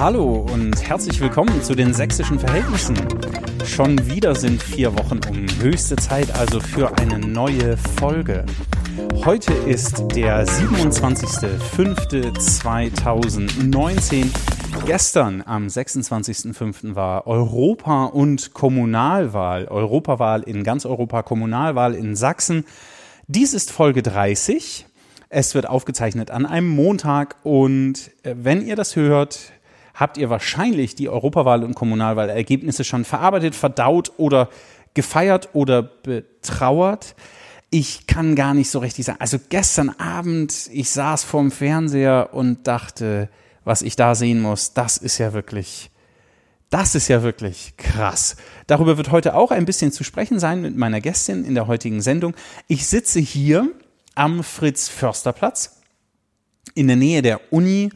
Hallo und herzlich willkommen zu den sächsischen Verhältnissen. Schon wieder sind vier Wochen um. Höchste Zeit also für eine neue Folge. Heute ist der 27.05.2019. Gestern am 26.05. war Europa- und Kommunalwahl. Europawahl in ganz Europa, Kommunalwahl in Sachsen. Dies ist Folge 30. Es wird aufgezeichnet an einem Montag und äh, wenn ihr das hört, habt ihr wahrscheinlich die Europawahl- und Kommunalwahlergebnisse schon verarbeitet, verdaut oder gefeiert oder betrauert. Ich kann gar nicht so richtig sagen. Also gestern Abend, ich saß vorm Fernseher und dachte, was ich da sehen muss, das ist ja wirklich, das ist ja wirklich krass. Darüber wird heute auch ein bisschen zu sprechen sein mit meiner Gästin in der heutigen Sendung. Ich sitze hier am Fritz-Förster-Platz in der Nähe der Uni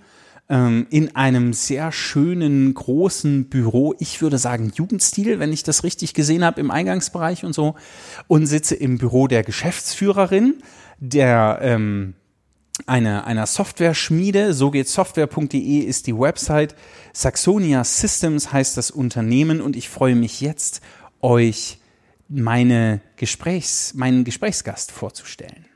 ähm, in einem sehr schönen großen Büro. Ich würde sagen Jugendstil, wenn ich das richtig gesehen habe im Eingangsbereich und so. Und sitze im Büro der Geschäftsführerin, der ähm, eine, einer Software-Schmiede. So geht software.de ist die Website. Saxonia Systems heißt das Unternehmen und ich freue mich jetzt, euch meine Gesprächs, meinen Gesprächsgast vorzustellen.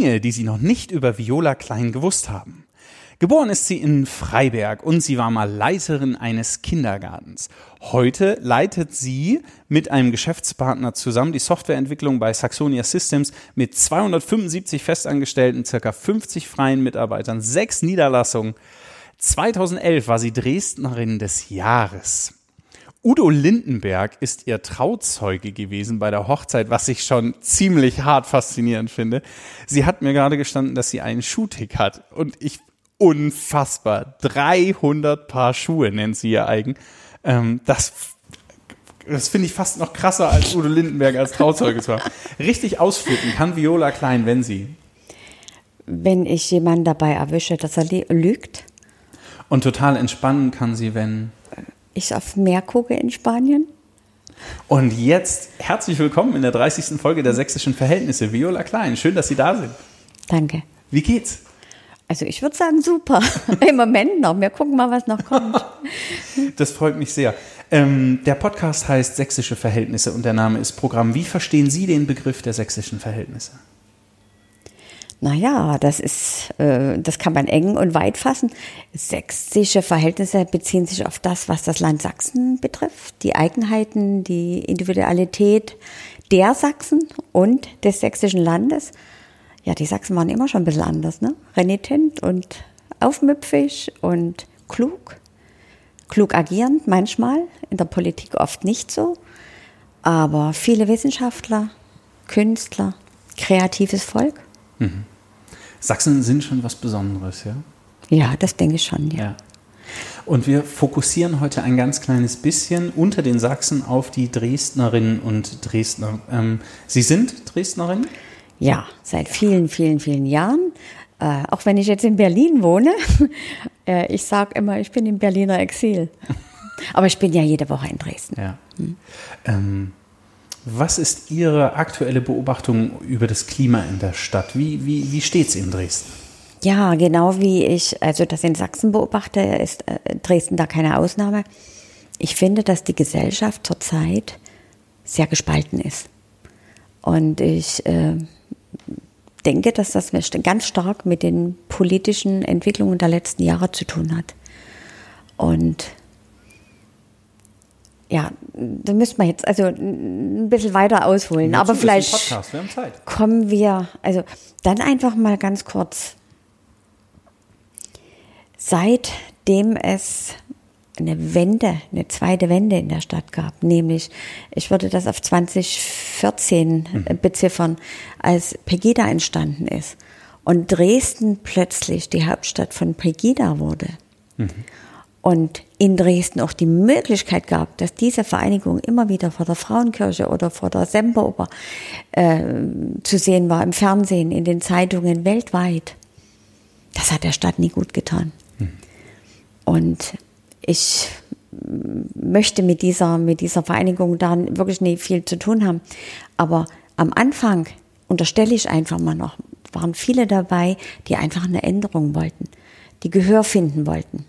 Dinge, die Sie noch nicht über Viola Klein gewusst haben. Geboren ist sie in Freiberg und sie war mal Leiterin eines Kindergartens. Heute leitet sie mit einem Geschäftspartner zusammen die Softwareentwicklung bei Saxonia Systems mit 275 Festangestellten, circa 50 freien Mitarbeitern, sechs Niederlassungen. 2011 war sie Dresdnerin des Jahres. Udo Lindenberg ist ihr Trauzeuge gewesen bei der Hochzeit, was ich schon ziemlich hart faszinierend finde. Sie hat mir gerade gestanden, dass sie einen Schuhtick hat und ich unfassbar 300 Paar Schuhe nennt sie ihr eigen. Ähm, das das finde ich fast noch krasser als Udo Lindenberg als Trauzeuge zu haben. Richtig ausflippen kann Viola Klein, wenn sie. Wenn ich jemanden dabei erwische, dass er lügt. Und total entspannen kann sie, wenn ich auf Meer gucke in Spanien. Und jetzt herzlich willkommen in der 30. Folge der Sächsischen Verhältnisse. Viola Klein, schön, dass Sie da sind. Danke. Wie geht's? Also ich würde sagen super. Im Moment noch. Wir gucken mal, was noch kommt. Das freut mich sehr. Ähm, der Podcast heißt Sächsische Verhältnisse und der Name ist Programm. Wie verstehen Sie den Begriff der sächsischen Verhältnisse? Naja, das ist, äh, das kann man eng und weit fassen. Sächsische Verhältnisse beziehen sich auf das, was das Land Sachsen betrifft, die Eigenheiten, die Individualität der Sachsen und des sächsischen Landes. Ja, die Sachsen waren immer schon ein bisschen anders, ne? Renitent und aufmüpfig und klug. Klug agierend manchmal, in der Politik oft nicht so. Aber viele Wissenschaftler, Künstler, kreatives Volk. Mhm. Sachsen sind schon was Besonderes, ja? Ja, das denke ich schon, ja. ja. Und wir fokussieren heute ein ganz kleines bisschen unter den Sachsen auf die Dresdnerinnen und Dresdner. Ähm, Sie sind Dresdnerin? Ja, seit vielen, vielen, vielen Jahren. Äh, auch wenn ich jetzt in Berlin wohne. äh, ich sage immer, ich bin im Berliner Exil. Aber ich bin ja jede Woche in Dresden. Ja. Hm. Ähm, was ist Ihre aktuelle Beobachtung über das Klima in der Stadt? Wie, wie, wie steht es in Dresden? Ja, genau wie ich also das in Sachsen beobachte, ist äh, Dresden da keine Ausnahme. Ich finde, dass die Gesellschaft zurzeit sehr gespalten ist. Und ich äh, denke, dass das ganz stark mit den politischen Entwicklungen der letzten Jahre zu tun hat. Und ja, da müsste man jetzt also ein bisschen weiter ausholen. Aber vielleicht wir kommen wir, also dann einfach mal ganz kurz. Seitdem es eine Wende, eine zweite Wende in der Stadt gab, nämlich, ich würde das auf 2014 mhm. beziffern, als Pegida entstanden ist und Dresden plötzlich die Hauptstadt von Pegida wurde. Mhm und in Dresden auch die Möglichkeit gab, dass diese Vereinigung immer wieder vor der Frauenkirche oder vor der Semperoper äh, zu sehen war, im Fernsehen, in den Zeitungen weltweit, das hat der Stadt nie gut getan. Hm. Und ich möchte mit dieser, mit dieser Vereinigung da wirklich nicht viel zu tun haben. Aber am Anfang unterstelle ich einfach mal noch, waren viele dabei, die einfach eine Änderung wollten, die Gehör finden wollten.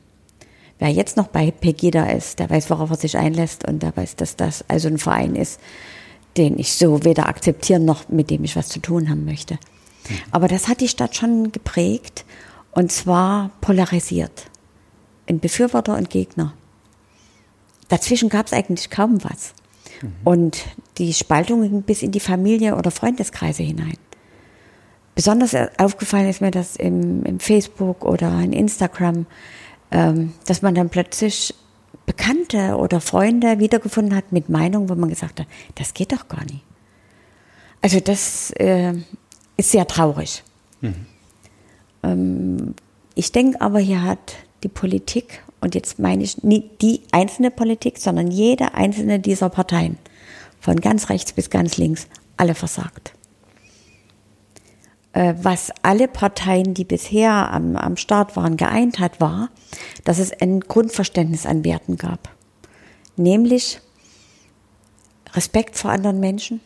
Wer jetzt noch bei Pegida ist, der weiß, worauf er sich einlässt und der weiß, dass das also ein Verein ist, den ich so weder akzeptieren noch mit dem ich was zu tun haben möchte. Mhm. Aber das hat die Stadt schon geprägt und zwar polarisiert in Befürworter und Gegner. Dazwischen gab es eigentlich kaum was. Mhm. Und die Spaltung ging bis in die Familie oder Freundeskreise hinein. Besonders aufgefallen ist mir das im, im Facebook oder in Instagram, dass man dann plötzlich Bekannte oder Freunde wiedergefunden hat mit Meinungen, wo man gesagt hat, das geht doch gar nicht. Also das äh, ist sehr traurig. Mhm. Ähm, ich denke aber, hier hat die Politik, und jetzt meine ich nicht die einzelne Politik, sondern jede einzelne dieser Parteien, von ganz rechts bis ganz links, alle versagt. Äh, was alle Parteien, die bisher am, am Start waren, geeint hat, war, dass es ein Grundverständnis an Werten gab. Nämlich Respekt vor anderen Menschen,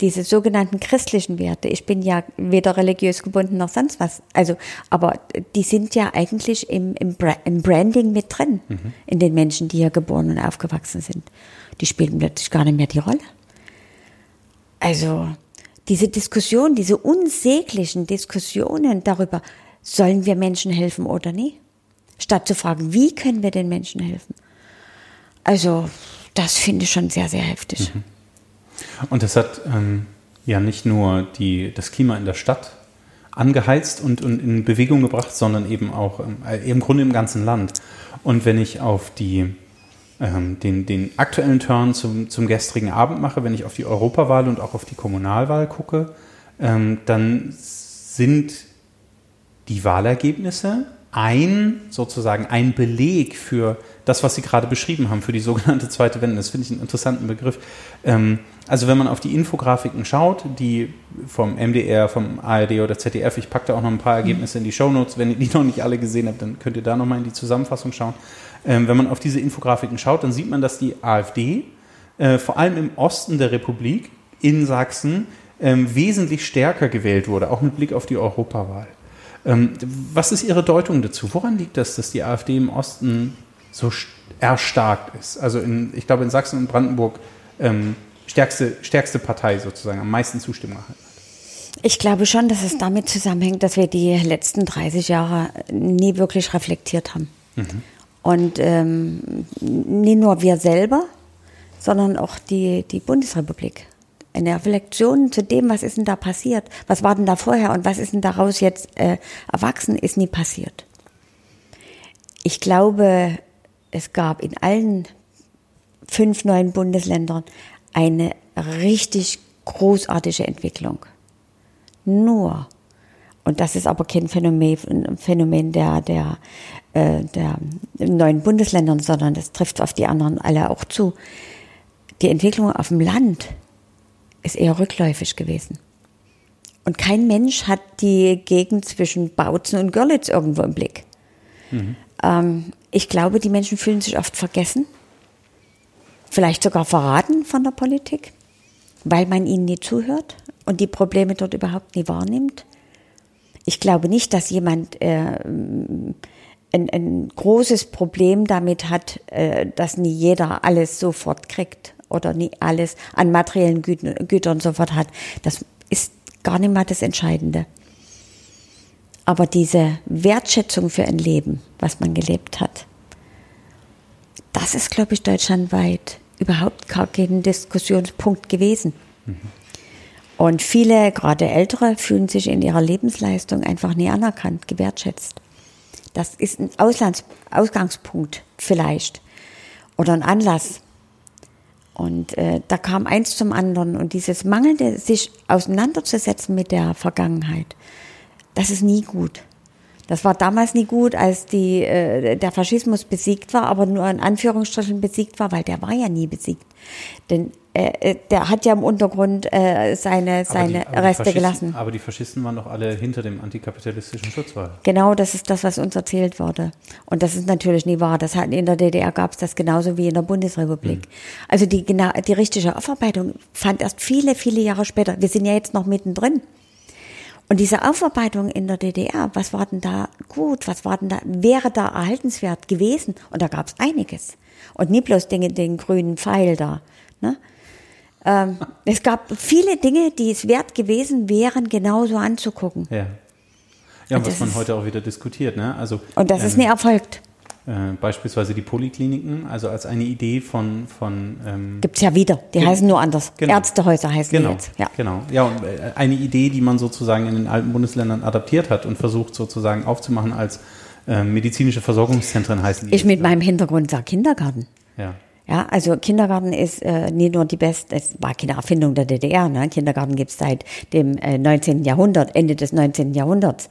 diese sogenannten christlichen Werte, ich bin ja weder religiös gebunden noch sonst was, also, aber die sind ja eigentlich im, im, im Branding mit drin, mhm. in den Menschen, die hier geboren und aufgewachsen sind. Die spielen plötzlich gar nicht mehr die Rolle. Also, diese Diskussion, diese unsäglichen Diskussionen darüber, sollen wir Menschen helfen oder nicht? Statt zu fragen, wie können wir den Menschen helfen? Also, das finde ich schon sehr, sehr heftig. Mhm. Und das hat ähm, ja nicht nur die, das Klima in der Stadt angeheizt und, und in Bewegung gebracht, sondern eben auch ähm, im Grunde im ganzen Land. Und wenn ich auf die, ähm, den, den aktuellen Turn zum, zum gestrigen Abend mache, wenn ich auf die Europawahl und auch auf die Kommunalwahl gucke, ähm, dann sind die Wahlergebnisse ein sozusagen ein Beleg für das, was Sie gerade beschrieben haben, für die sogenannte zweite Wende. Das finde ich einen interessanten Begriff. Ähm, also wenn man auf die Infografiken schaut, die vom MDR, vom ARD oder ZDF, ich packe da auch noch ein paar Ergebnisse in die Shownotes, wenn ihr die noch nicht alle gesehen habt, dann könnt ihr da nochmal in die Zusammenfassung schauen. Ähm, wenn man auf diese Infografiken schaut, dann sieht man, dass die AfD äh, vor allem im Osten der Republik in Sachsen ähm, wesentlich stärker gewählt wurde, auch mit Blick auf die Europawahl. Ähm, was ist Ihre Deutung dazu? Woran liegt das, dass die AfD im Osten so erstarkt ist? Also in, ich glaube in Sachsen und Brandenburg ähm, stärkste, stärkste Partei sozusagen, am meisten Zustimmung erhalten hat. Ich glaube schon, dass es damit zusammenhängt, dass wir die letzten 30 Jahre nie wirklich reflektiert haben. Mhm. Und ähm, nicht nur wir selber, sondern auch die, die Bundesrepublik. Eine Reflexion zu dem, was ist denn da passiert, was war denn da vorher und was ist denn daraus jetzt äh, erwachsen, ist nie passiert. Ich glaube, es gab in allen fünf neuen Bundesländern eine richtig großartige Entwicklung. Nur, und das ist aber kein Phänomen, Phänomen der, der, äh, der neuen Bundesländern, sondern das trifft auf die anderen alle auch zu. Die Entwicklung auf dem Land ist eher rückläufig gewesen. Und kein Mensch hat die Gegend zwischen Bautzen und Görlitz irgendwo im Blick. Mhm. Ähm, ich glaube, die Menschen fühlen sich oft vergessen vielleicht sogar verraten von der Politik, weil man ihnen nie zuhört und die Probleme dort überhaupt nie wahrnimmt. Ich glaube nicht, dass jemand äh, ein, ein, großes Problem damit hat, äh, dass nie jeder alles sofort kriegt oder nie alles an materiellen Gütern, Gütern sofort hat. Das ist gar nicht mal das Entscheidende. Aber diese Wertschätzung für ein Leben, was man gelebt hat, das ist, glaube ich, deutschlandweit überhaupt gar kein Diskussionspunkt gewesen. Mhm. Und viele, gerade Ältere, fühlen sich in ihrer Lebensleistung einfach nie anerkannt, gewertschätzt. Das ist ein Auslands Ausgangspunkt vielleicht oder ein Anlass. Und äh, da kam eins zum anderen. Und dieses mangelnde, sich auseinanderzusetzen mit der Vergangenheit, das ist nie gut. Das war damals nie gut, als die, äh, der Faschismus besiegt war, aber nur in Anführungsstrichen besiegt war, weil der war ja nie besiegt. Denn äh, äh der hat ja im Untergrund äh, seine, seine die, Reste gelassen. Aber die Faschisten waren doch alle hinter dem antikapitalistischen Schutzwall. Genau, das ist das, was uns erzählt wurde. Und das ist natürlich nie wahr. Das hat, in der DDR gab es das genauso wie in der Bundesrepublik. Mhm. Also die, genau, die richtige Aufarbeitung fand erst viele, viele Jahre später. Wir sind ja jetzt noch mittendrin. Und diese Aufarbeitung in der DDR, was war denn da gut, was war denn da, wäre da erhaltenswert gewesen? Und da gab es einiges. Und nie bloß Dinge, den grünen Pfeil da. Ne? Ähm, es gab viele Dinge, die es wert gewesen wären, genauso anzugucken. Ja. Ja, und was man heute auch wieder diskutiert. Ne? Also, und das ähm, ist nie erfolgt. Äh, beispielsweise die Polikliniken, also als eine Idee von. von ähm, Gibt es ja wieder, die heißen nur anders. Genau. Ärztehäuser heißen genau, die jetzt. Ja. Genau, ja, und äh, eine Idee, die man sozusagen in den alten Bundesländern adaptiert hat und versucht sozusagen aufzumachen als äh, medizinische Versorgungszentren heißen die. Ich mit meinem Hintergrund sage Kindergarten. Ja. Ja, also Kindergarten ist äh, nicht nur die beste, es war keine Erfindung der DDR, ne? Kindergarten gibt es seit dem äh, 19. Jahrhundert, Ende des 19. Jahrhunderts.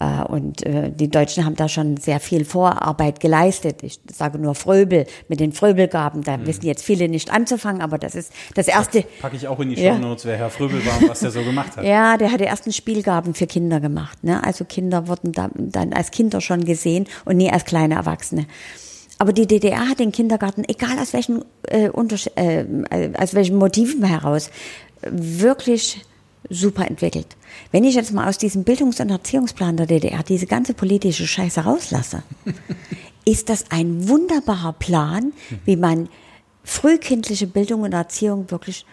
Äh, und äh, die Deutschen haben da schon sehr viel Vorarbeit geleistet. Ich sage nur Fröbel mit den Fröbelgaben. Da mhm. wissen jetzt viele nicht anzufangen, aber das ist das erste. Packe ich auch in die ja. Shownotes, wer Herr Fröbel war und was der so gemacht hat. Ja, der hat die ersten Spielgaben für Kinder gemacht. Ne? Also Kinder wurden da, dann als Kinder schon gesehen und nie als kleine Erwachsene. Aber die DDR hat den Kindergarten, egal aus welchen, äh, äh, aus welchen Motiven heraus, wirklich super entwickelt. Wenn ich jetzt mal aus diesem Bildungs- und Erziehungsplan der DDR diese ganze politische Scheiße rauslasse, ist das ein wunderbarer Plan, wie man frühkindliche Bildung und Erziehung wirklich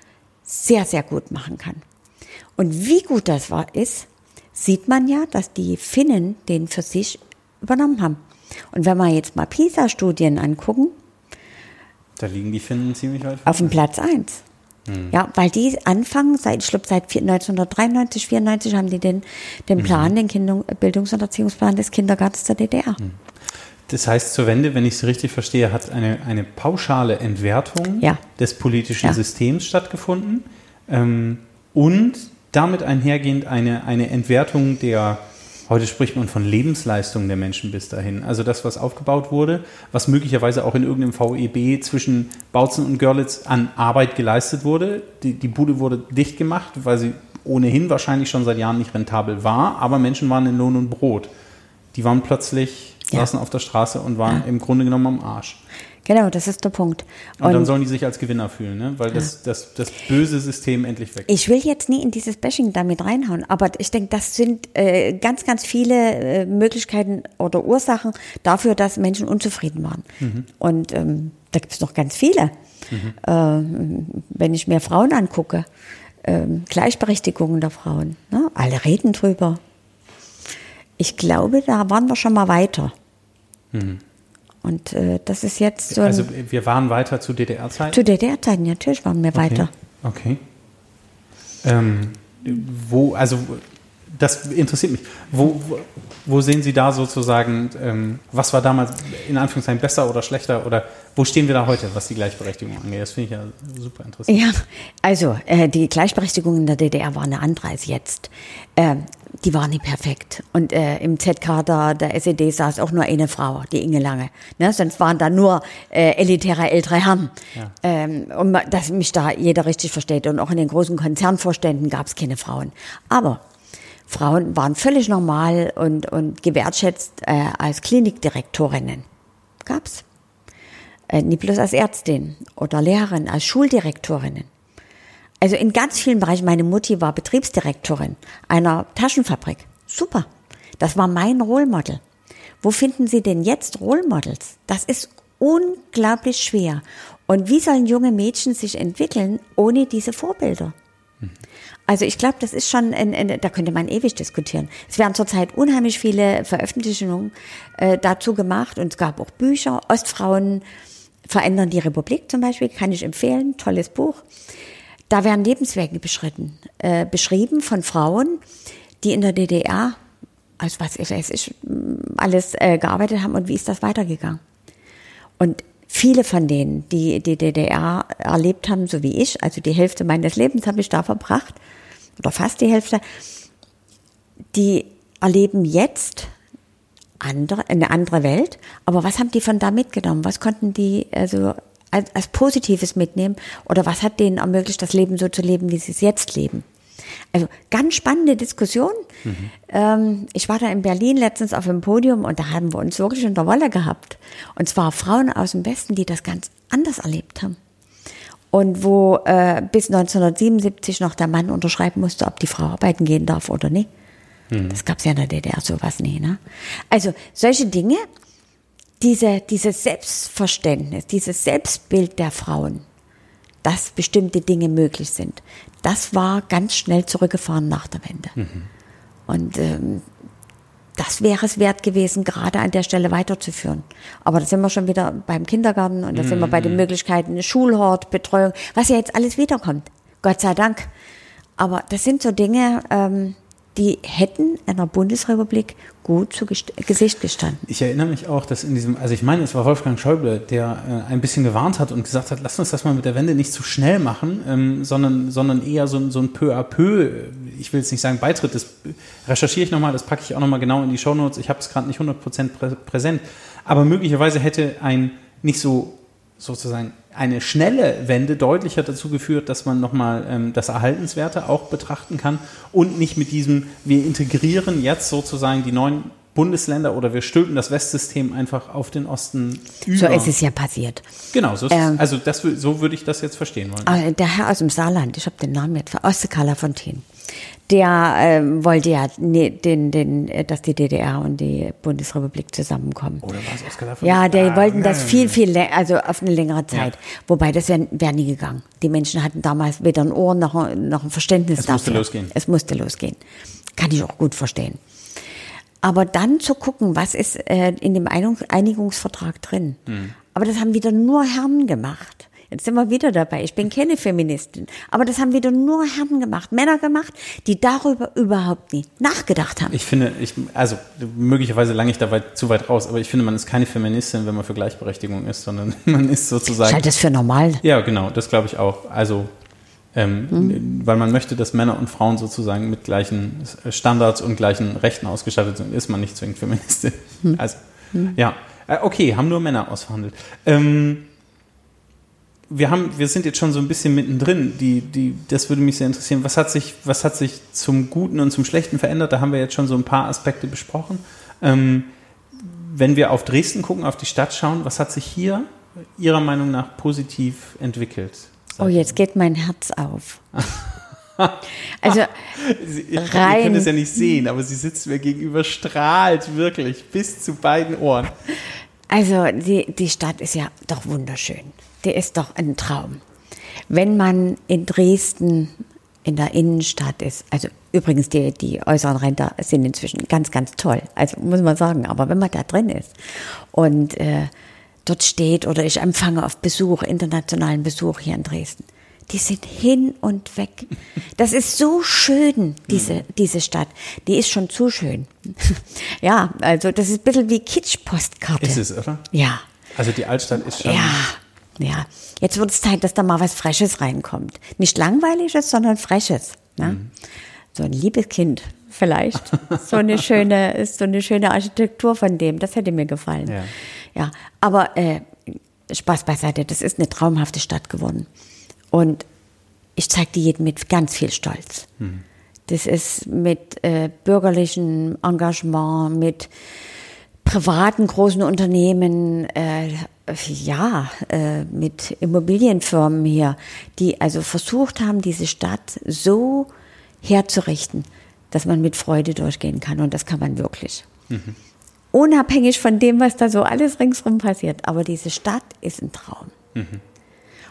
sehr, sehr gut machen kann. Und wie gut das war, ist, sieht man ja, dass die Finnen den für sich übernommen haben. Und wenn wir jetzt mal PISA-Studien angucken, da liegen die Finnen ziemlich weit. Auf dem Platz 1. Mhm. Ja, weil die anfangen, seit, ich glaube, seit 1993, 94 haben die den, den mhm. Plan, mhm. den Kinder, Bildungs- und Erziehungsplan des Kindergartens der DDR. Mhm. Das heißt, zur Wende, wenn ich es richtig verstehe, hat eine, eine pauschale Entwertung ja. des politischen ja. Systems stattgefunden ähm, und damit einhergehend eine, eine Entwertung der Heute spricht man von Lebensleistung der Menschen bis dahin. Also das, was aufgebaut wurde, was möglicherweise auch in irgendeinem VEB zwischen Bautzen und Görlitz an Arbeit geleistet wurde. Die, die Bude wurde dicht gemacht, weil sie ohnehin wahrscheinlich schon seit Jahren nicht rentabel war, aber Menschen waren in Lohn und Brot. Die waren plötzlich, ja. saßen auf der Straße und waren ja. im Grunde genommen am Arsch. Genau, das ist der Punkt. Und, und dann sollen die sich als Gewinner fühlen, ne? weil das, das, das böse System endlich weg ist. Ich will jetzt nie in dieses Bashing damit reinhauen, aber ich denke, das sind äh, ganz, ganz viele äh, Möglichkeiten oder Ursachen dafür, dass Menschen unzufrieden waren. Mhm. Und ähm, da gibt es noch ganz viele. Mhm. Äh, wenn ich mir Frauen angucke, ähm, Gleichberechtigung der Frauen, ne? alle reden drüber. Ich glaube, da waren wir schon mal weiter. Mhm. Und äh, das ist jetzt so. Also wir waren weiter zu DDR-Zeiten? Zu DDR-Zeiten, natürlich waren wir okay. weiter. Okay. Ähm, wo, also das interessiert mich. Wo, wo, wo sehen Sie da sozusagen, ähm, was war damals in Anführungszeichen besser oder schlechter oder wo stehen wir da heute, was die Gleichberechtigung angeht? Das finde ich ja super interessant. Ja, also äh, die Gleichberechtigung in der DDR war eine andere als jetzt. Äh, die war nicht perfekt. Und äh, im ZK der SED saß auch nur eine Frau, die Inge Lange. Ne? Sonst waren da nur äh, elitäre ältere Herren. Ja. Ähm, und dass mich da jeder richtig versteht. Und auch in den großen Konzernvorständen gab es keine Frauen. Aber Frauen waren völlig normal und, und gewertschätzt äh, als Klinikdirektorinnen. Gab's. Äh, nicht bloß als Ärztin oder Lehrerin, als Schuldirektorinnen. Also in ganz vielen Bereichen. Meine Mutti war Betriebsdirektorin einer Taschenfabrik. Super. Das war mein Role Model. Wo finden Sie denn jetzt Role Models? Das ist unglaublich schwer. Und wie sollen junge Mädchen sich entwickeln ohne diese Vorbilder? Also ich glaube, das ist schon, ein, ein, da könnte man ewig diskutieren. Es werden zurzeit unheimlich viele Veröffentlichungen äh, dazu gemacht und es gab auch Bücher. Ostfrauen verändern die Republik zum Beispiel, kann ich empfehlen, tolles Buch. Da werden Lebenswege beschritten, äh, beschrieben von Frauen, die in der DDR, als was ich weiß ich, alles äh, gearbeitet haben und wie ist das weitergegangen. Und viele von denen, die die DDR erlebt haben, so wie ich, also die Hälfte meines Lebens habe ich da verbracht, oder fast die Hälfte, die erleben jetzt andere, eine andere Welt. Aber was haben die von da mitgenommen? Was konnten die also als, als Positives mitnehmen? Oder was hat denen ermöglicht, das Leben so zu leben, wie sie es jetzt leben? Also ganz spannende Diskussion. Mhm. Ähm, ich war da in Berlin letztens auf dem Podium und da haben wir uns wirklich in der Wolle gehabt. Und zwar Frauen aus dem Westen, die das ganz anders erlebt haben. Und wo äh, bis 1977 noch der Mann unterschreiben musste, ob die Frau arbeiten gehen darf oder nicht. Mhm. Das gab es ja in der DDR sowas nie. Ne? Also solche Dinge, diese, dieses Selbstverständnis, dieses Selbstbild der Frauen, dass bestimmte Dinge möglich sind, das war ganz schnell zurückgefahren nach der Wende. Mhm. Und ähm, das wäre es wert gewesen, gerade an der Stelle weiterzuführen. Aber da sind wir schon wieder beim Kindergarten und da mhm. sind wir bei den mhm. Möglichkeiten Schulhort, Betreuung, was ja jetzt alles wiederkommt. Gott sei Dank. Aber das sind so Dinge, ähm, die hätten einer Bundesrepublik gut zu Gesicht gestanden. Ich erinnere mich auch, dass in diesem, also ich meine, es war Wolfgang Schäuble, der äh, ein bisschen gewarnt hat und gesagt hat, lasst uns das mal mit der Wende nicht zu schnell machen, ähm, sondern, sondern eher so, so ein peu à peu, ich will jetzt nicht sagen Beitritt, das recherchiere ich nochmal, das packe ich auch nochmal genau in die Shownotes, ich habe es gerade nicht 100% prä präsent, aber möglicherweise hätte ein nicht so sozusagen eine schnelle Wende deutlicher dazu geführt, dass man nochmal ähm, das Erhaltenswerte auch betrachten kann und nicht mit diesem, wir integrieren jetzt sozusagen die neuen Bundesländer oder wir stülpen das Westsystem einfach auf den Osten über. So ist es ja passiert. Genau, so, ist, ähm, also das, so würde ich das jetzt verstehen wollen. Ah, der Herr aus dem Saarland, ich habe den Namen jetzt, Ostekala Fontaine der ähm, wollte ja ne, den, den, äh, dass die DDR und die Bundesrepublik zusammenkommen. Oder war es Oskar davon? Ja, die ah, wollten das viel, viel, also auf eine längere Zeit. Ja. Wobei, das wäre wär nie gegangen. Die Menschen hatten damals weder ein Ohr noch, noch ein Verständnis es dafür. Es musste losgehen. Es musste losgehen. Kann ich auch gut verstehen. Aber dann zu gucken, was ist äh, in dem Einigungsvertrag drin. Mhm. Aber das haben wieder nur Herren gemacht. Jetzt sind wir wieder dabei. Ich bin keine Feministin. Aber das haben wieder nur Herren gemacht, Männer gemacht, die darüber überhaupt nie nachgedacht haben. Ich finde, ich, also möglicherweise lange ich da weit, zu weit raus, aber ich finde, man ist keine Feministin, wenn man für Gleichberechtigung ist, sondern man ist sozusagen. Ich halte das für normal. Ja, genau, das glaube ich auch. Also ähm, mhm. Weil man möchte, dass Männer und Frauen sozusagen mit gleichen Standards und gleichen Rechten ausgestattet sind, ist man nicht zwingend Feministin. Mhm. Also, mhm. ja. Äh, okay, haben nur Männer ausverhandelt. Ähm, wir haben, wir sind jetzt schon so ein bisschen mittendrin. Die, die, das würde mich sehr interessieren. Was hat sich, was hat sich zum Guten und zum Schlechten verändert? Da haben wir jetzt schon so ein paar Aspekte besprochen. Ähm, wenn wir auf Dresden gucken, auf die Stadt schauen, was hat sich hier Ihrer Meinung nach positiv entwickelt? Oh, jetzt geht mein Herz auf. also Sie, rein. Ihr könnt es ja nicht sehen, aber sie sitzt mir gegenüber, strahlt wirklich bis zu beiden Ohren. Also die, die Stadt ist ja doch wunderschön der ist doch ein Traum. Wenn man in Dresden in der Innenstadt ist, also übrigens die, die äußeren Ränder sind inzwischen ganz, ganz toll, also muss man sagen, aber wenn man da drin ist und äh, dort steht oder ich empfange auf Besuch, internationalen Besuch hier in Dresden, die sind hin und weg. Das ist so schön, diese, diese Stadt. Die ist schon zu schön. ja, also das ist ein bisschen wie Kitsch-Postkarte. Ist es, oder? Ja. Also die Altstadt ist schon. Ja, ja, jetzt wird es Zeit, dass da mal was Freshes reinkommt. Nicht langweiliges, sondern Freshes. Ne? Mhm. So ein liebes Kind vielleicht. so eine schöne, ist so eine schöne Architektur von dem. Das hätte mir gefallen. Ja, ja aber äh, Spaß beiseite. Das ist eine traumhafte Stadt geworden. Und ich zeige die jedem mit ganz viel Stolz. Mhm. Das ist mit äh, bürgerlichem Engagement, mit privaten großen Unternehmen, äh, ja, äh, mit Immobilienfirmen hier, die also versucht haben, diese Stadt so herzurichten, dass man mit Freude durchgehen kann. Und das kann man wirklich. Mhm. Unabhängig von dem, was da so alles ringsrum passiert. Aber diese Stadt ist ein Traum. Mhm.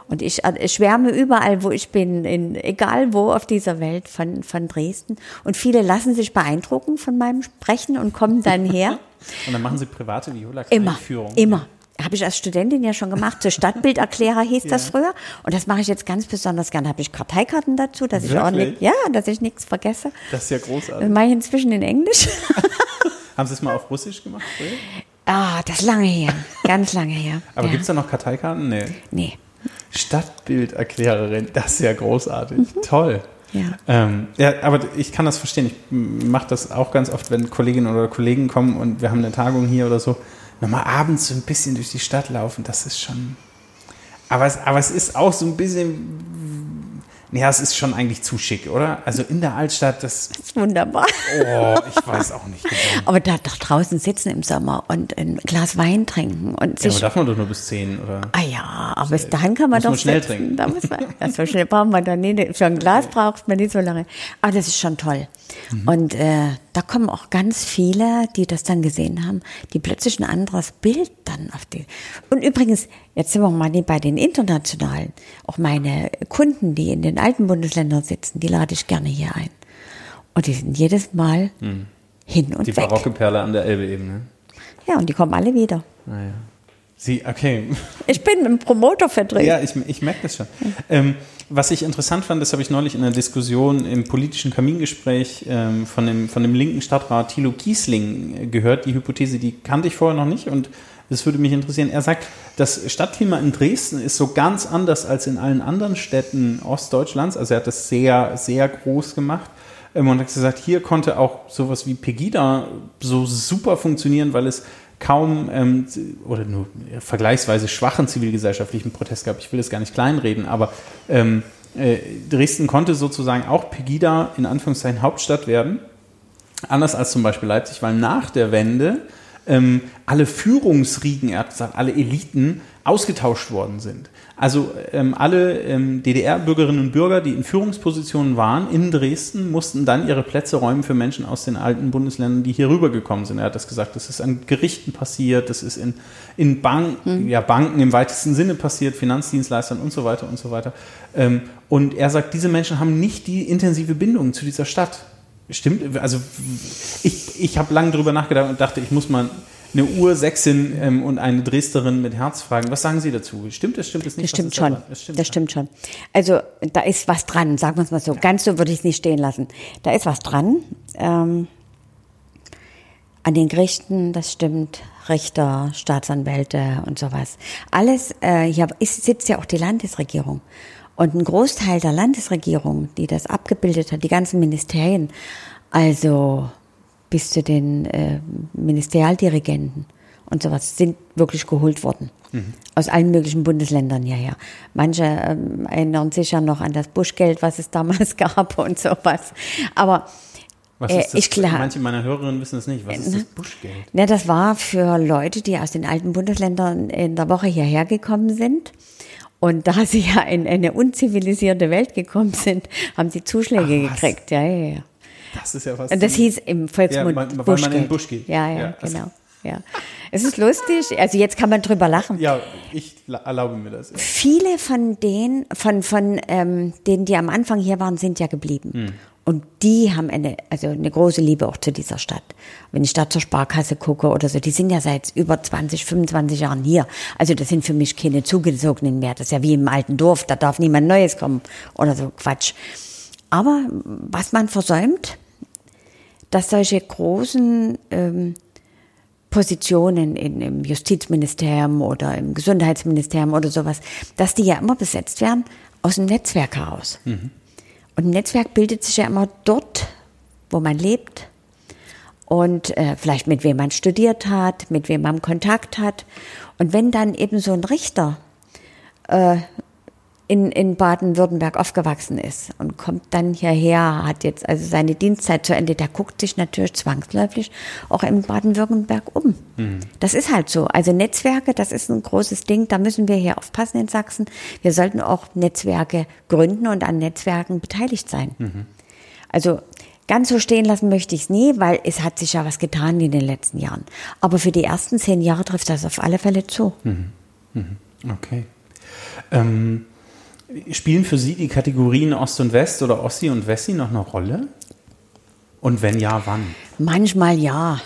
Und ich, äh, ich schwärme überall, wo ich bin, in, egal wo auf dieser Welt von, von Dresden. Und viele lassen sich beeindrucken von meinem Sprechen und kommen dann her. und dann machen sie private viola Immer, immer habe ich als Studentin ja schon gemacht. Zur Stadtbilderklärer hieß ja. das früher. Und das mache ich jetzt ganz besonders gerne. Habe ich Karteikarten dazu, dass Wirklich? ich auch nicht, ja, dass ich nichts vergesse. Das ist ja großartig. Das mache ich inzwischen in Englisch. Haben Sie es mal auf Russisch gemacht? Ah, das ist lange her. Ganz lange her. Aber ja. gibt es da noch Karteikarten? Nee. Nee. Stadtbilderklärerin, das ist ja großartig. Mhm. Toll. Ja. Ähm, ja, aber ich kann das verstehen. Ich mache das auch ganz oft, wenn Kolleginnen oder Kollegen kommen und wir haben eine Tagung hier oder so. Nochmal abends so ein bisschen durch die Stadt laufen, das ist schon. Aber es, aber es ist auch so ein bisschen ja, es ist schon eigentlich zu schick, oder? Also in der Altstadt, das, Das ist wunderbar. oh, ich weiß auch nicht genau. Aber da doch draußen sitzen im Sommer und ein Glas Wein trinken und Ja, sich. aber darf man doch nur bis 10, oder? ah ja, aber bis dahin kann man Muss doch man schnell sitzen. trinken. Da muss man, ja, so schnell braucht man dann nicht. Für ein Glas braucht man nicht so lange. Aber das ist schon toll. Mhm. Und äh, da kommen auch ganz viele, die das dann gesehen haben, die plötzlich ein anderes Bild dann auf die. Und übrigens, jetzt sind wir mal bei den internationalen. Auch meine Kunden, die in den alten Bundesländern sitzen, die lade ich gerne hier ein. Und die sind jedes Mal hin und. Die weg. barocke Perle an der Elbe eben, ne? Ja, und die kommen alle wieder. Naja. Sie, okay. Ich bin ein Promotervertreter. Ja, ich, ich merke das schon. Ähm, was ich interessant fand, das habe ich neulich in einer Diskussion im politischen Kamingespräch ähm, von, dem, von dem linken Stadtrat Thilo Kiesling gehört. Die Hypothese, die kannte ich vorher noch nicht und das würde mich interessieren. Er sagt, das Stadtklima in Dresden ist so ganz anders als in allen anderen Städten Ostdeutschlands. Also er hat das sehr, sehr groß gemacht. Ähm, Und hat gesagt, hier konnte auch sowas wie Pegida so super funktionieren, weil es kaum ähm, oder nur vergleichsweise schwachen zivilgesellschaftlichen Protest gab. Ich will das gar nicht kleinreden, aber ähm, äh, Dresden konnte sozusagen auch Pegida in Anführungszeichen Hauptstadt werden. Anders als zum Beispiel Leipzig, weil nach der Wende ähm, alle Führungsriegen, er hat gesagt, alle Eliten ausgetauscht worden sind. Also ähm, alle ähm, DDR-Bürgerinnen und Bürger, die in Führungspositionen waren in Dresden, mussten dann ihre Plätze räumen für Menschen aus den alten Bundesländern, die hier rübergekommen sind. Er hat das gesagt, das ist an Gerichten passiert, das ist in, in Banken, ja, Banken im weitesten Sinne passiert, Finanzdienstleistern und so weiter und so weiter. Ähm, und er sagt, diese Menschen haben nicht die intensive Bindung zu dieser Stadt. Stimmt, also ich, ich habe lange drüber nachgedacht und dachte, ich muss mal eine Ursächsin ähm, und eine Dresderin mit Herz fragen. Was sagen Sie dazu? Stimmt das, stimmt das nicht? Das stimmt schon. Das stimmt, das stimmt schon. Also da ist was dran, sagen wir es mal so. Ganz so würde ich es nicht stehen lassen. Da ist was dran. Ähm, an den Gerichten, das stimmt. Richter, Staatsanwälte und sowas. Alles, äh, hier ist, sitzt ja auch die Landesregierung. Und ein Großteil der Landesregierung, die das abgebildet hat, die ganzen Ministerien, also bis zu den äh, Ministerialdirigenten und sowas, sind wirklich geholt worden. Aus allen möglichen Bundesländern hierher. Manche ähm, erinnern sich ja noch an das Buschgeld, was es damals gab und sowas. Aber äh, ich klar. Manche meiner Hörerinnen wissen es nicht. Was ist das Buschgeld? Ne, das war für Leute, die aus den alten Bundesländern in der Woche hierher gekommen sind. Und da sie ja in eine unzivilisierte Welt gekommen sind, haben sie Zuschläge Ach, gekriegt. Ja, ja, ja. Das ist ja was. Und das hieß im Volksmund Ja, weil- weil man in den Busch geht. Ja, ja, Ja, genau. Ja. Es ist lustig. Also jetzt kann man drüber lachen. ja, ich la- erlaube mir das. Ja. Viele von denen, von, von ähm, denen, die am Anfang hier waren, sind ja geblieben. Hm. Und die haben eine, also eine große Liebe auch zu dieser Stadt. Wenn ich da zur Sparkasse gucke oder so, die sind ja seit über 20, 25 Jahren hier. Also das sind für mich keine Zugezogenen mehr. Das ist ja wie im alten Dorf, da darf niemand Neues kommen oder so Quatsch. Aber was man versäumt, dass solche großen ähm, Positionen in, im Justizministerium oder im Gesundheitsministerium oder sowas, dass die ja immer besetzt werden aus dem Netzwerk heraus. Und ein Netzwerk bildet sich ja immer dort, wo man lebt und äh, vielleicht mit wem man studiert hat, mit wem man Kontakt hat. Und wenn dann eben so ein Richter äh, in, in Baden-Württemberg aufgewachsen ist und kommt dann hierher, hat jetzt also seine Dienstzeit zu Ende, der guckt sich natürlich zwangsläufig auch in Baden-Württemberg um. Das ist halt so. Also Netzwerke, das ist ein großes Ding, da müssen wir hier aufpassen in Sachsen. Wir sollten auch Netzwerke gründen und an Netzwerken beteiligt sein. Also ganz so stehen lassen möchte ich es nie, weil es hat sich ja was getan in den letzten Jahren. Aber für die ersten zehn Jahre trifft das auf alle Fälle zu. Okay. Ähm, spielen für Sie die Kategorien Ost und West oder Ossi und Wessi noch eine Rolle? Und wenn ja, wann? Manchmal ja.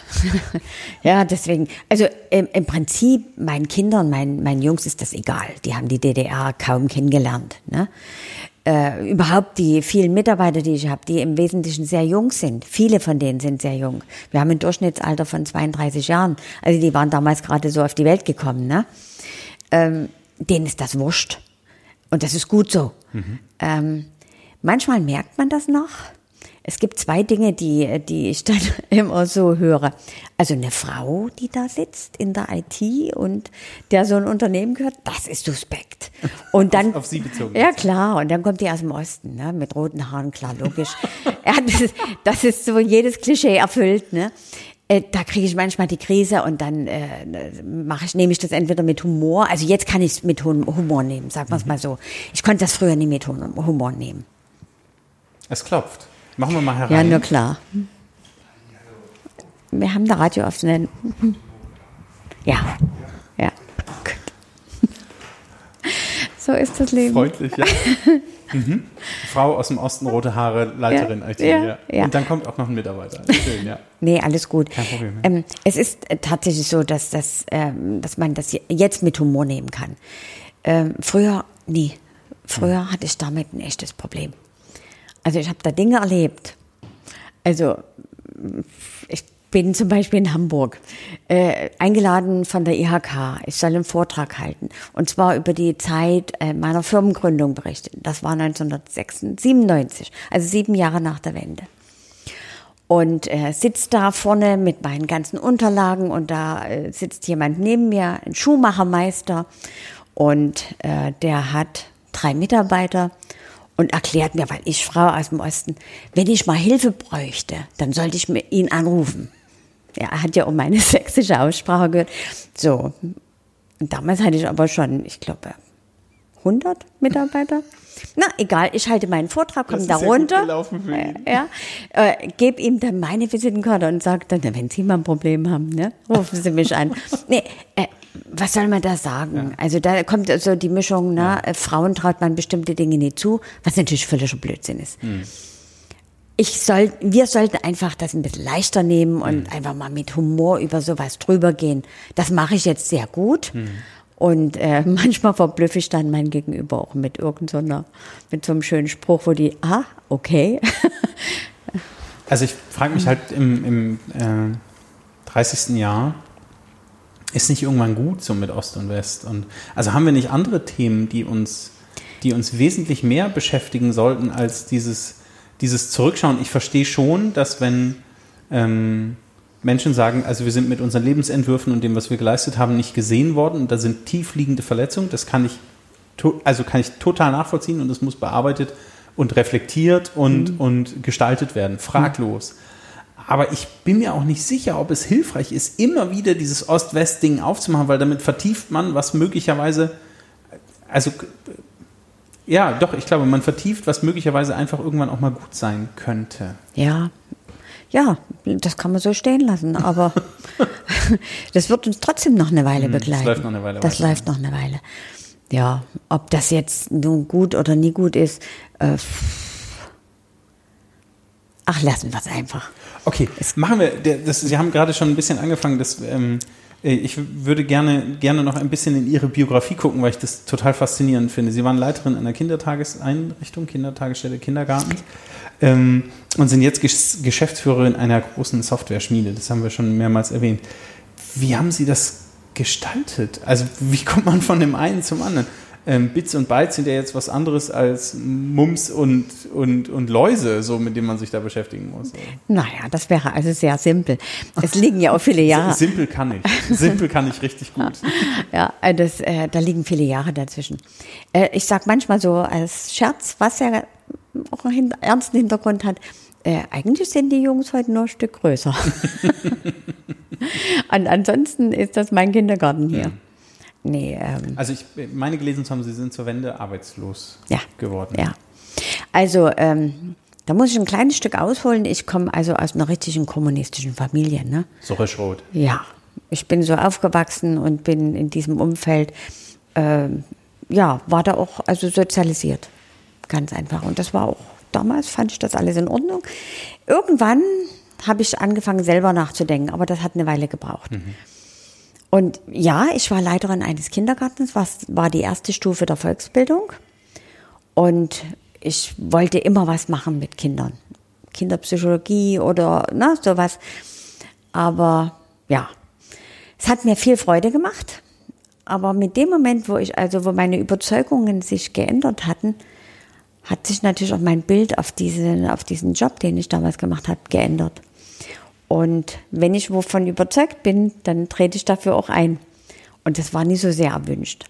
ja, deswegen. Also im, im Prinzip, meinen Kindern, meinen, meinen Jungs ist das egal. Die haben die DDR kaum kennengelernt. Ne? Äh, überhaupt die vielen Mitarbeiter, die ich habe, die im Wesentlichen sehr jung sind. Viele von denen sind sehr jung. Wir haben ein Durchschnittsalter von 32 Jahren. Also die waren damals gerade so auf die Welt gekommen. Ne? Ähm, denen ist das wurscht. Und das ist gut so. Ähm, manchmal merkt man das noch. Es gibt zwei Dinge, die, die ich dann immer so höre. Also eine Frau, die da sitzt in der IT und der so ein Unternehmen gehört, das ist suspekt. Und dann, auf, auf Sie bezogen. Ja, klar. Und dann kommt die aus dem Osten, ne, mit roten Haaren, klar, logisch. ja, das, ist, das ist so jedes Klischee erfüllt, ne. Äh, da kriege ich manchmal die Krise und dann äh, mache ich, nehme ich das entweder mit Humor. Also jetzt kann ich es mit Humor nehmen, sagen wir es mal so. Ich konnte das früher nie mit Humor nehmen. Es klopft. Machen wir mal herein. Ja, nur klar. Wir haben da Radio aufzunehmen. Ja, ja. Gut. So ist das Leben. Freundlich, ja. Mhm. Frau aus dem Osten, rote Haare, Leiterin Ja, IT. ja, Ja. Und dann kommt auch noch ein Mitarbeiter. Schön, ja. Nee, alles gut. Kein Problem. Ähm, es ist äh, tatsächlich so, dass, das, ähm, dass man das je- jetzt mit Humor nehmen kann. Ähm, früher, nie. Früher Hm. hatte ich damit ein echtes Problem. Also ich habe da Dinge erlebt. Also bin zum Beispiel in Hamburg äh, eingeladen von der IHK. Ich soll einen Vortrag halten. Und zwar über die Zeit äh, meiner Firmengründung berichten. Das war 1997, also sieben Jahre nach der Wende und äh, sitzt da vorne mit meinen ganzen Unterlagen und da äh, sitzt jemand neben mir, ein Schuhmachermeister und äh, der hat drei Mitarbeiter und erklärt mir, weil ich Frau aus dem Osten, wenn ich mal Hilfe bräuchte, dann sollte ich ihn anrufen. Ja, er hat ja um meine sächsische Aussprache gehört. So, und damals hatte ich aber schon, ich glaube, 100 Mitarbeiter. Na, egal, ich halte meinen Vortrag, komme da runter. ihn. Ja, äh, gebe ihm dann meine Visitenkarte und sage dann, wenn Sie mal ein Problem haben, ne, rufen Sie mich an. Nee, äh, was soll man da sagen? Also da kommt so die Mischung, ne, äh, Frauen traut man bestimmte Dinge nicht zu, was natürlich völliger Blödsinn ist. Ich soll, wir sollten einfach das ein bisschen leichter nehmen und einfach mal mit Humor über sowas drüber gehen. Das mache ich jetzt sehr gut. Und äh, manchmal verblüffe ich dann mein Gegenüber auch mit irgendeiner, mit so einem schönen Spruch, wo die, ah, okay. Also ich frage mich halt im, im äh, 30. Jahr, ist nicht irgendwann gut so mit Ost und West? Und also haben wir nicht andere Themen, die uns, die uns wesentlich mehr beschäftigen sollten als dieses, dieses Zurückschauen? Ich verstehe schon, dass wenn ähm, Menschen sagen, also wir sind mit unseren Lebensentwürfen und dem, was wir geleistet haben, nicht gesehen worden und da sind tiefliegende Verletzungen, das kann ich, also kann ich total nachvollziehen und das muss bearbeitet und reflektiert und, und gestaltet werden, fraglos. Aber ich bin mir auch nicht sicher, ob es hilfreich ist, immer wieder dieses Ost-West-Ding aufzumachen, weil damit vertieft man, was möglicherweise, also ja, doch, ich glaube, man vertieft, was möglicherweise einfach irgendwann auch mal gut sein könnte. Ja, ja, das kann man so stehen lassen, aber das wird uns trotzdem noch eine Weile begleiten. läuft noch eine Weile Das weiter. läuft noch eine Weile. Ja, ob das jetzt nun gut oder nie gut ist, äh, ach, lassen wir es einfach. Okay, machen wir, das, Sie haben gerade schon ein bisschen angefangen, das, ähm, äh, ich würde gerne, gerne noch ein bisschen in Ihre Biografie gucken, weil ich das total faszinierend finde. Sie waren Leiterin einer Kindertageseinrichtung, Kindertagesstätte, Kindergarten ähm, und sind jetzt Ges Geschäftsführerin einer großen Software-Schmiede. Das haben wir schon mehrmals erwähnt. Wie haben Sie das gestaltet? Also wie kommt man von dem einen zum anderen? Ähm, Bits und Bytes sind ja jetzt was anderes als Mums und, und, und Läuse, so mit denen man sich da beschäftigen muss. Naja, das wäre also sehr simpel. Es liegen ja auch viele Jahre. Simpel kann ich. Simpel kann ich richtig gut. Ja, äh, das, äh, da liegen viele Jahre dazwischen. Äh, ich sag manchmal so als Scherz, was ja auch einen ernsten Hintergrund hat, äh, eigentlich sind die Jungs heute nur ein Stück größer. Und ansonsten ist das mein Kindergarten hier. Nee, ähm, Also ich meine gelesen zu haben, Sie sind zur Wende arbeitslos ja. geworden. Ja. Also, ähm, da muss ich ein kleines Stück ausholen. Ich komme also aus einer richtigen kommunistischen Familie, ne? Sorrischrot. Ja, ich bin so aufgewachsen und bin in diesem Umfeld, ähm, ja, war da auch also sozialisiert. Ganz einfach. Und das war auch, damals fand ich das alles in Ordnung. Irgendwann habe ich angefangen, selber nachzudenken, aber das hat eine Weile gebraucht. Und ja, ich war Leiterin eines Kindergartens, was war die erste Stufe der Volksbildung. Und ich wollte immer was machen mit Kindern. Kinderpsychologie oder na, sowas. Aber ja, es hat mir viel Freude gemacht. Aber mit dem Moment, wo ich, also wo meine Überzeugungen sich geändert hatten, hat sich natürlich auch mein Bild auf diesen, auf diesen Job, den ich damals gemacht habe, geändert. Und wenn ich wovon überzeugt bin, dann trete ich dafür auch ein. Und das war nie so sehr erwünscht.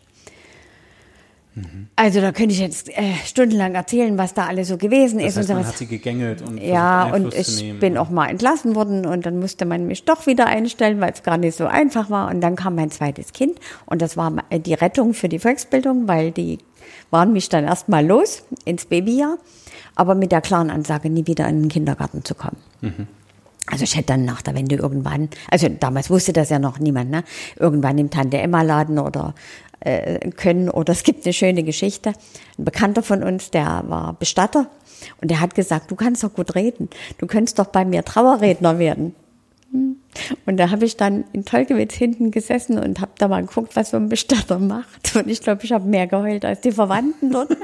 Also da könnte ich jetzt äh, stundenlang erzählen, was da alles so gewesen Das ist heißt, und man hat sie gegängelt und Ja, und ich bin auch mal entlassen worden und dann musste man mich doch wieder einstellen, weil es gar nicht so einfach war. Und dann kam mein zweites Kind und das war äh, die Rettung für die Volksbildung, weil die waren mich dann erstmal los ins Babyjahr, aber mit der klaren Ansage, nie wieder in den Kindergarten zu kommen. Also ich hätte dann nach der Wende irgendwann, also damals wusste das ja noch niemand, ne? Irgendwann im Tante Emma Laden oder äh, können oder es gibt eine schöne Geschichte. Ein Bekannter von uns, der war Bestatter und der hat gesagt, du kannst doch gut reden, du könntest doch bei mir Trauerredner werden. Hm. Und da habe ich dann in Tolkewitz hinten gesessen und habe da mal geguckt, was so ein Bestatter macht. Und ich glaube, ich habe mehr geheult als die Verwandten dort.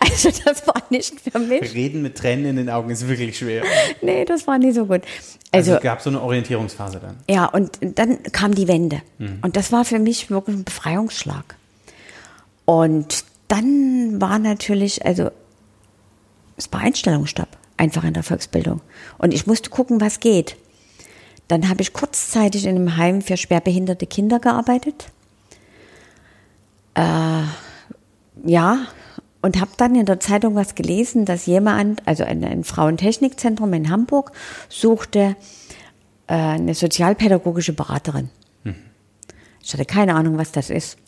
also das war nicht für mich. Reden mit Tränen in den Augen ist wirklich schwer. Nee, das war nicht so gut. Also, Also, es gab so eine Orientierungsphase dann. ja, und dann kam die Wende. Und das war für mich wirklich ein Befreiungsschlag. Und dann war natürlich, also es war Einstellungsstopp, einfach in der Volksbildung. Und ich musste gucken, was geht. Dann habe ich kurzzeitig in einem Heim für schwerbehinderte Kinder gearbeitet. Äh, ja, und habe dann in der Zeitung was gelesen, dass jemand, also ein, ein Frauentechnikzentrum in Hamburg, suchte äh, eine sozialpädagogische Beraterin. Ich hatte keine Ahnung, was das ist.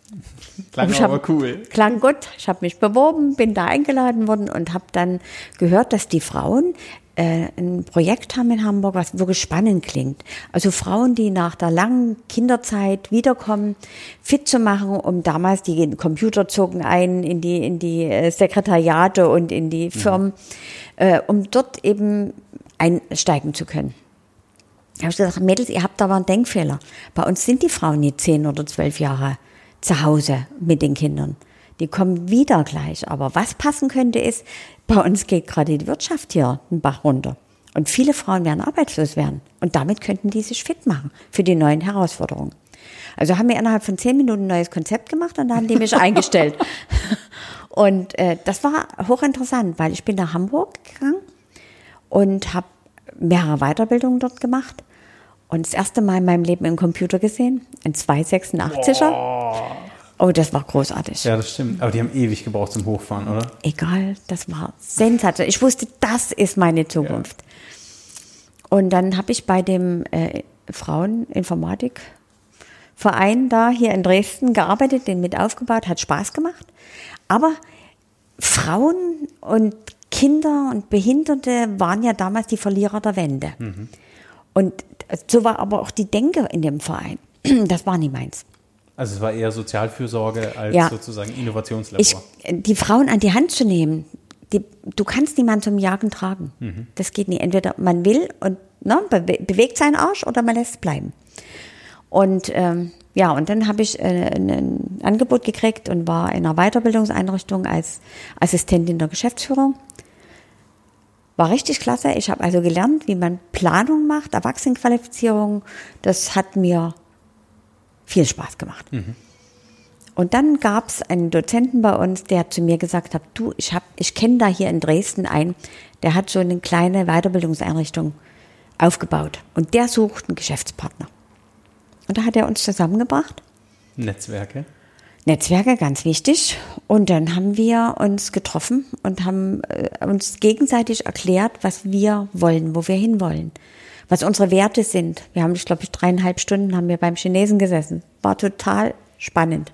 Klang aber hab- cool. Klang gut. Ich habe mich beworben, bin da eingeladen worden und habe dann gehört, dass die Frauen ein Projekt haben in Hamburg, was wirklich spannend klingt. Also Frauen, die nach der langen Kinderzeit wiederkommen, fit zu machen, um damals die Computer zogen ein in die in die äh, Sekretariate und in die Firmen, äh, um dort eben einsteigen zu können. Da habe ich gesagt, Mädels, ihr habt aber einen Denkfehler. Bei uns sind die Frauen nicht zehn oder zwölf Jahre zu Hause mit den Kindern. Die kommen wieder gleich. Aber was passen könnte, ist, bei uns geht gerade die Wirtschaft hier den Bach runter. Und viele Frauen werden arbeitslos werden. Und damit könnten die sich fit machen für die neuen Herausforderungen. Also haben wir innerhalb von zehn Minuten ein neues Konzept gemacht und da haben die mich eingestellt. Und äh, das war hochinteressant, weil ich bin nach Hamburg gegangen und habe mehrere Weiterbildungen dort gemacht und das erste Mal in meinem Leben einen Computer gesehen, ein 286er. Oh, das war großartig. Ja, das stimmt. Aber die haben ewig gebraucht zum Hochfahren, oder? Egal, das war sensationell. Ich wusste, das ist meine Zukunft. Und dann habe ich bei dem äh, Fraueninformatikverein da hier in Dresden gearbeitet, den mit aufgebaut, hat Spaß gemacht. Aber Frauen und Kinder und Behinderte waren ja damals die Verlierer der Wende. Und so war aber auch die Denke in dem Verein. Das war nie meins. Also es war eher Sozialfürsorge als Ja. sozusagen Innovationslabor. Ich, die Frauen an die Hand zu nehmen, die, du kannst niemanden zum Jagen tragen. Das geht nicht. Entweder man will und ne, bewe bewegt seinen Arsch oder man lässt es bleiben. Und ähm, ja, und dann habe ich äh, ein Angebot gekriegt und war in einer Weiterbildungseinrichtung als Assistentin der Geschäftsführung. War richtig klasse. Ich habe also gelernt, wie man Planung macht, Erwachsenenqualifizierung. Das hat mir viel Spaß gemacht. Und dann gab es einen Dozenten bei uns, der zu mir gesagt hat, du, ich hab, ich kenne da hier in Dresden einen, der hat so eine kleine Weiterbildungseinrichtung aufgebaut und der sucht einen Geschäftspartner. Und da hat er uns zusammengebracht. Netzwerke. Netzwerke, ganz wichtig. Und dann haben wir uns getroffen und haben äh, uns gegenseitig erklärt, was wir wollen, wo wir hinwollen, was unsere Werte sind. Wir haben, ich glaube, ich dreieinhalb Stunden haben wir beim Chinesen gesessen. War total spannend.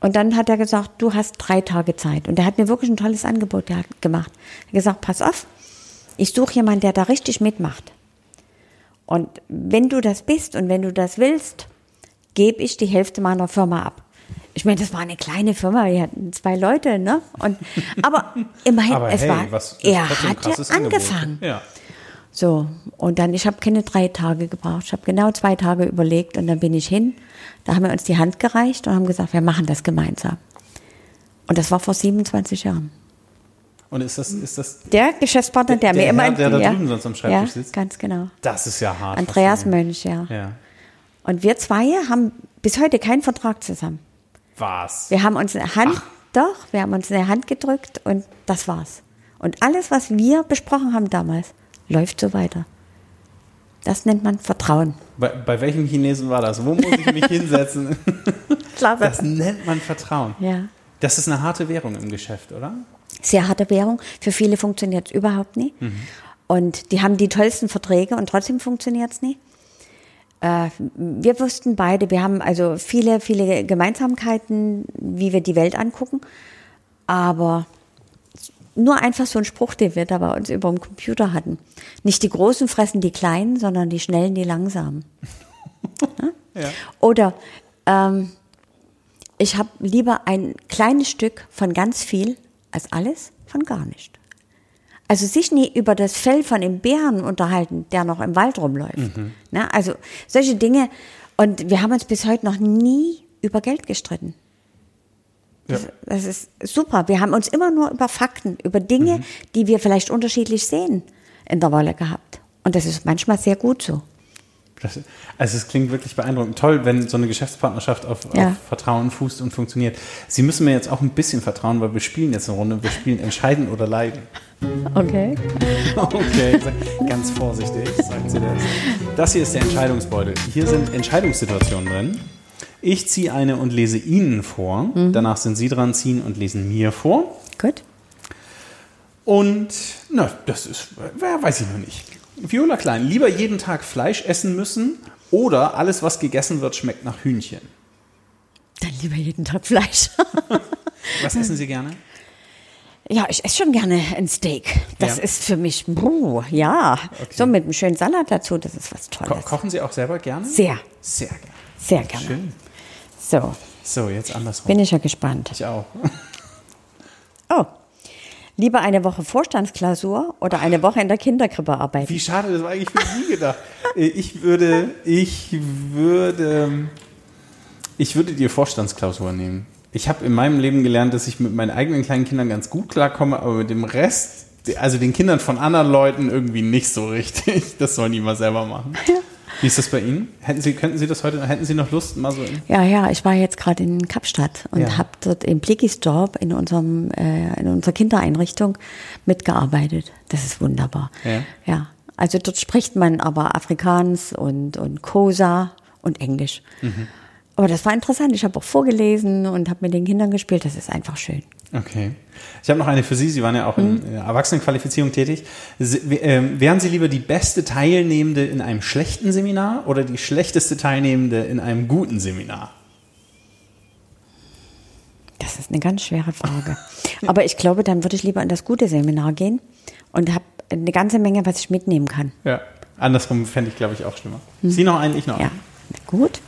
Und dann hat er gesagt, du hast drei Tage Zeit. Und er hat mir wirklich ein tolles Angebot ge- gemacht. Er hat gesagt, pass auf, ich suche jemanden, der da richtig mitmacht. Und wenn du das bist und wenn du das willst, gebe ich die Hälfte meiner Firma ab. Ich meine, das war eine kleine Firma, wir hatten zwei Leute, ne? Und, aber immerhin, Aber es hey, war, er krasses Angebot. angefangen. Ja. So, und dann, ich habe keine drei Tage gebraucht. Ich habe genau zwei Tage überlegt und dann bin ich hin. Da haben wir uns die Hand gereicht und haben gesagt, wir machen das gemeinsam. Und das war vor 27 Jahren. Und ist das, ist das, Der Geschäftspartner, der, Der- mir immer... der Herr, der da ja, drüben sonst am Schreibtisch ja, sitzt? ganz genau. das ist ja hart. Andreas. Mönch, ja. Ja. Und wir zwei haben bis heute keinen Vertrag zusammen. Was? Wir haben uns eine Hand, Doch, wir haben uns in die Hand gedrückt und das war's. Und alles, was wir besprochen haben damals, läuft so weiter. Das nennt man Vertrauen. Bei, bei welchem Chinesen war das? Wo muss ich mich hinsetzen? Das nennt man Vertrauen. Ja. Das ist eine harte Währung im Geschäft, oder? Sehr harte Währung. Für viele funktioniert es überhaupt nie. Und die haben die tollsten Verträge und trotzdem funktioniert es nie. Äh, wir wussten beide, wir haben also viele, viele Gemeinsamkeiten, wie wir die Welt angucken. Aber nur einfach so ein Spruch, den wir da bei uns über dem Computer hatten. Nicht die Großen fressen die Kleinen, sondern die Schnellen die Langsamen. Ja. Oder ähm, ich habe lieber ein kleines Stück von ganz viel als alles von gar nicht. Also sich nie über das Fell von dem Bären unterhalten, der noch im Wald rumläuft. Ne? Also solche Dinge. Und wir haben uns bis heute noch nie über Geld gestritten. Ja. Das ist super. Wir haben uns immer nur über Fakten, über Dinge, die wir vielleicht unterschiedlich sehen, in der Wolle gehabt. Und das ist manchmal sehr gut so. Das, also es klingt wirklich beeindruckend. Toll, wenn so eine Geschäftspartnerschaft auf, Ja. auf Vertrauen fußt und funktioniert. Sie müssen mir jetzt auch ein bisschen vertrauen, weil wir spielen jetzt eine Runde. Wir spielen Entscheiden oder Leiden. Okay. Okay, ganz vorsichtig, sagt sie das. Das hier ist der Entscheidungsbeutel. Hier sind Entscheidungssituationen drin. Ich ziehe eine und lese Ihnen vor. Danach sind Sie dran, ziehen und lesen mir vor. Gut. Und, na, das ist, wer weiß ich noch nicht. Viola Klein, lieber jeden Tag Fleisch essen müssen oder alles, was gegessen wird, schmeckt nach Hühnchen. Dann lieber jeden Tag Fleisch. Was essen Sie gerne? Ja, ich esse schon gerne ein Steak. Das Ja. ist für mich, buh, ja. So mit einem schönen Salat dazu, das ist was Ko Tolles. kochen Sie auch selber gerne? Sehr, Sehr gerne. sehr gerne. Schön. So, So, jetzt andersrum. bin ich ja gespannt. ich auch. Oh, lieber eine Woche Vorstandsklausur oder eine Woche in der Kinderkrippe arbeiten? Wie schade, das war eigentlich für Sie gedacht. Äh, Ich würde, ich würde, ich würde die Vorstandsklausur nehmen. Ich habe in meinem Leben gelernt, dass ich mit meinen eigenen kleinen Kindern ganz gut klarkomme, aber mit dem Rest, also den Kindern von anderen Leuten irgendwie nicht so richtig. Das sollen die mal selber machen. Wie ist das bei Ihnen? Hätten Sie, könnten Sie das heute, hätten Sie noch Lust, mal so in, Ja, ja, ich war jetzt gerade in Kapstadt und Ja. habe dort im Blickies-Job in, unserem, äh, in unserer Kindereinrichtung mitgearbeitet. Das ist wunderbar. Ja. ja. Also dort spricht man aber Afrikaans und, und Kosa und Englisch. Mhm. Aber das war interessant. Ich habe auch vorgelesen und habe mit den Kindern gespielt. Das ist einfach schön. Okay. Ich habe noch eine für Sie. Sie waren ja auch in äh, Erwachsenenqualifizierung tätig. Sie, ähm, wären Sie lieber die beste Teilnehmende in einem schlechten Seminar oder die schlechteste Teilnehmende in einem guten Seminar? Das ist eine ganz schwere Frage. Aber ich glaube, dann würde ich lieber in das gute Seminar gehen und habe eine ganze Menge, was ich mitnehmen kann. Ja. Andersrum fände ich, glaube ich, auch schlimmer. Sie noch einen, ich noch Ja, einen. gut.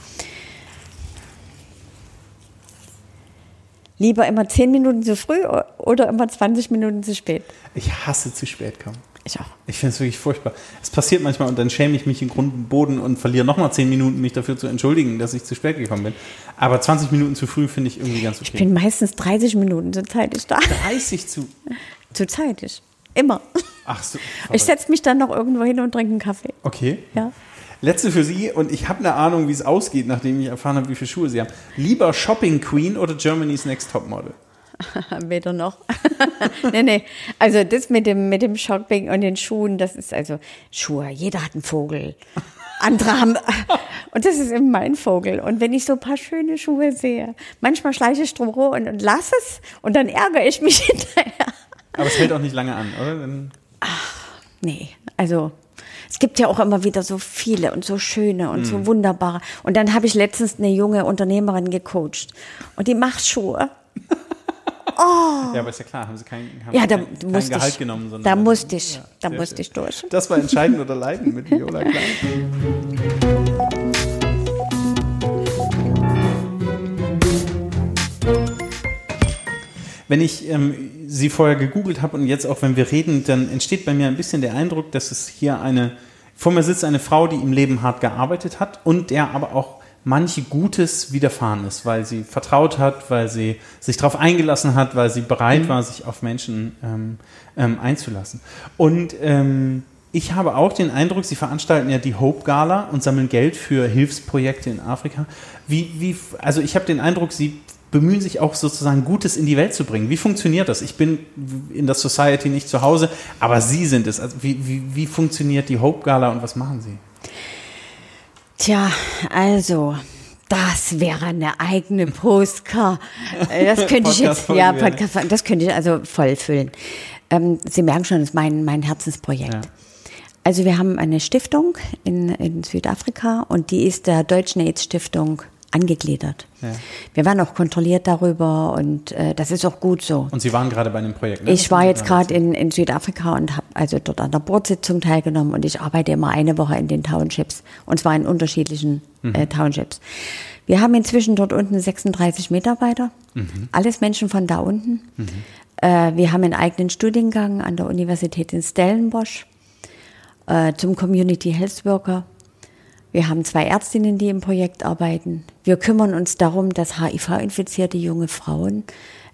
Lieber immer 10 Minuten zu früh oder immer 20 Minuten zu spät? Ich hasse zu spät kommen. Ich auch. Ich finde es wirklich furchtbar. Es passiert manchmal und dann schäme ich mich in Grund und Boden und verliere nochmal 10 Minuten, mich dafür zu entschuldigen, dass ich zu spät gekommen bin. Aber 20 Minuten zu früh finde ich irgendwie ganz okay. Ich bin meistens 30 Minuten zur zeitig da. 30 zu. Zu zeitig. Immer. Ach so. Ich setze mich dann noch irgendwo hin und trinke einen Kaffee. Okay. Ja. Letzte für Sie und ich habe eine Ahnung, wie es ausgeht, nachdem ich erfahren habe, wie viele Schuhe Sie haben. Lieber Shopping Queen oder Germany's Next Topmodel? Weder noch. nee, nee. Also das mit dem, mit dem Shopping und den Schuhen, das ist also Schuhe. Jeder hat einen Vogel. Andere haben, und das ist eben mein Vogel. Und wenn ich so ein paar schöne Schuhe sehe, manchmal schleiche ich drum rum und, und lass es und dann ärgere ich mich hinterher. Aber es hält auch nicht lange an, oder? Dann Nee, also es gibt ja auch immer wieder so viele und so schöne und so wunderbare. Und dann habe ich letztens eine junge Unternehmerin gecoacht und die macht Schuhe. Ja, aber ist ja klar, haben Sie kein, haben Ja, da kein, kein musste Gehalt ich. genommen, sondern Da musste ich. Ja, Da musste schön. ich durch. Das war Entscheiden oder Leiden mit Viola Klein. Wenn ich ähm, Sie vorher gegoogelt habe und jetzt auch, wenn wir reden, dann entsteht bei mir ein bisschen der Eindruck, dass es hier eine, vor mir sitzt eine Frau, die im Leben hart gearbeitet hat und der aber auch manche Gutes widerfahren ist, weil sie vertraut hat, weil sie sich darauf eingelassen hat, weil sie bereit war, sich auf Menschen ähm, ähm, einzulassen. Und ähm, ich habe auch den Eindruck, Sie veranstalten ja die Hope Gala und sammeln Geld für Hilfsprojekte in Afrika. Wie, wie, also ich habe den Eindruck, Sie bemühen sich auch sozusagen Gutes in die Welt zu bringen. Wie funktioniert das? Ich bin in der Society nicht zu Hause, aber Sie sind es. Also wie, wie, wie funktioniert die Hope Gala und was machen Sie? Tja, also das wäre eine eigene Postcard. Äh, das könnte ich jetzt, ja, Podcast, das könnte ich also voll füllen. Ähm, Sie merken schon, das ist mein, mein Herzensprojekt. Ja. Also wir haben eine Stiftung in, in Südafrika und die ist der Deutschen AIDS Stiftung angegliedert. Ja. Wir waren auch kontrolliert darüber und äh, das ist auch gut so. Und Sie waren gerade bei einem Projekt? Ne? Ich war jetzt gerade in, in Südafrika und habe also dort an der Boardsitzung teilgenommen und ich arbeite immer eine Woche in den Townships und zwar in unterschiedlichen mhm. äh, Townships. Wir haben inzwischen dort unten 36 Mitarbeiter, mhm. alles Menschen von da unten. Mhm. Äh, wir haben einen eigenen Studiengang an der Universität in Stellenbosch äh, zum Community Health Worker wir haben zwei Ärztinnen, die im Projekt arbeiten. Wir kümmern uns darum, dass HIV-infizierte junge Frauen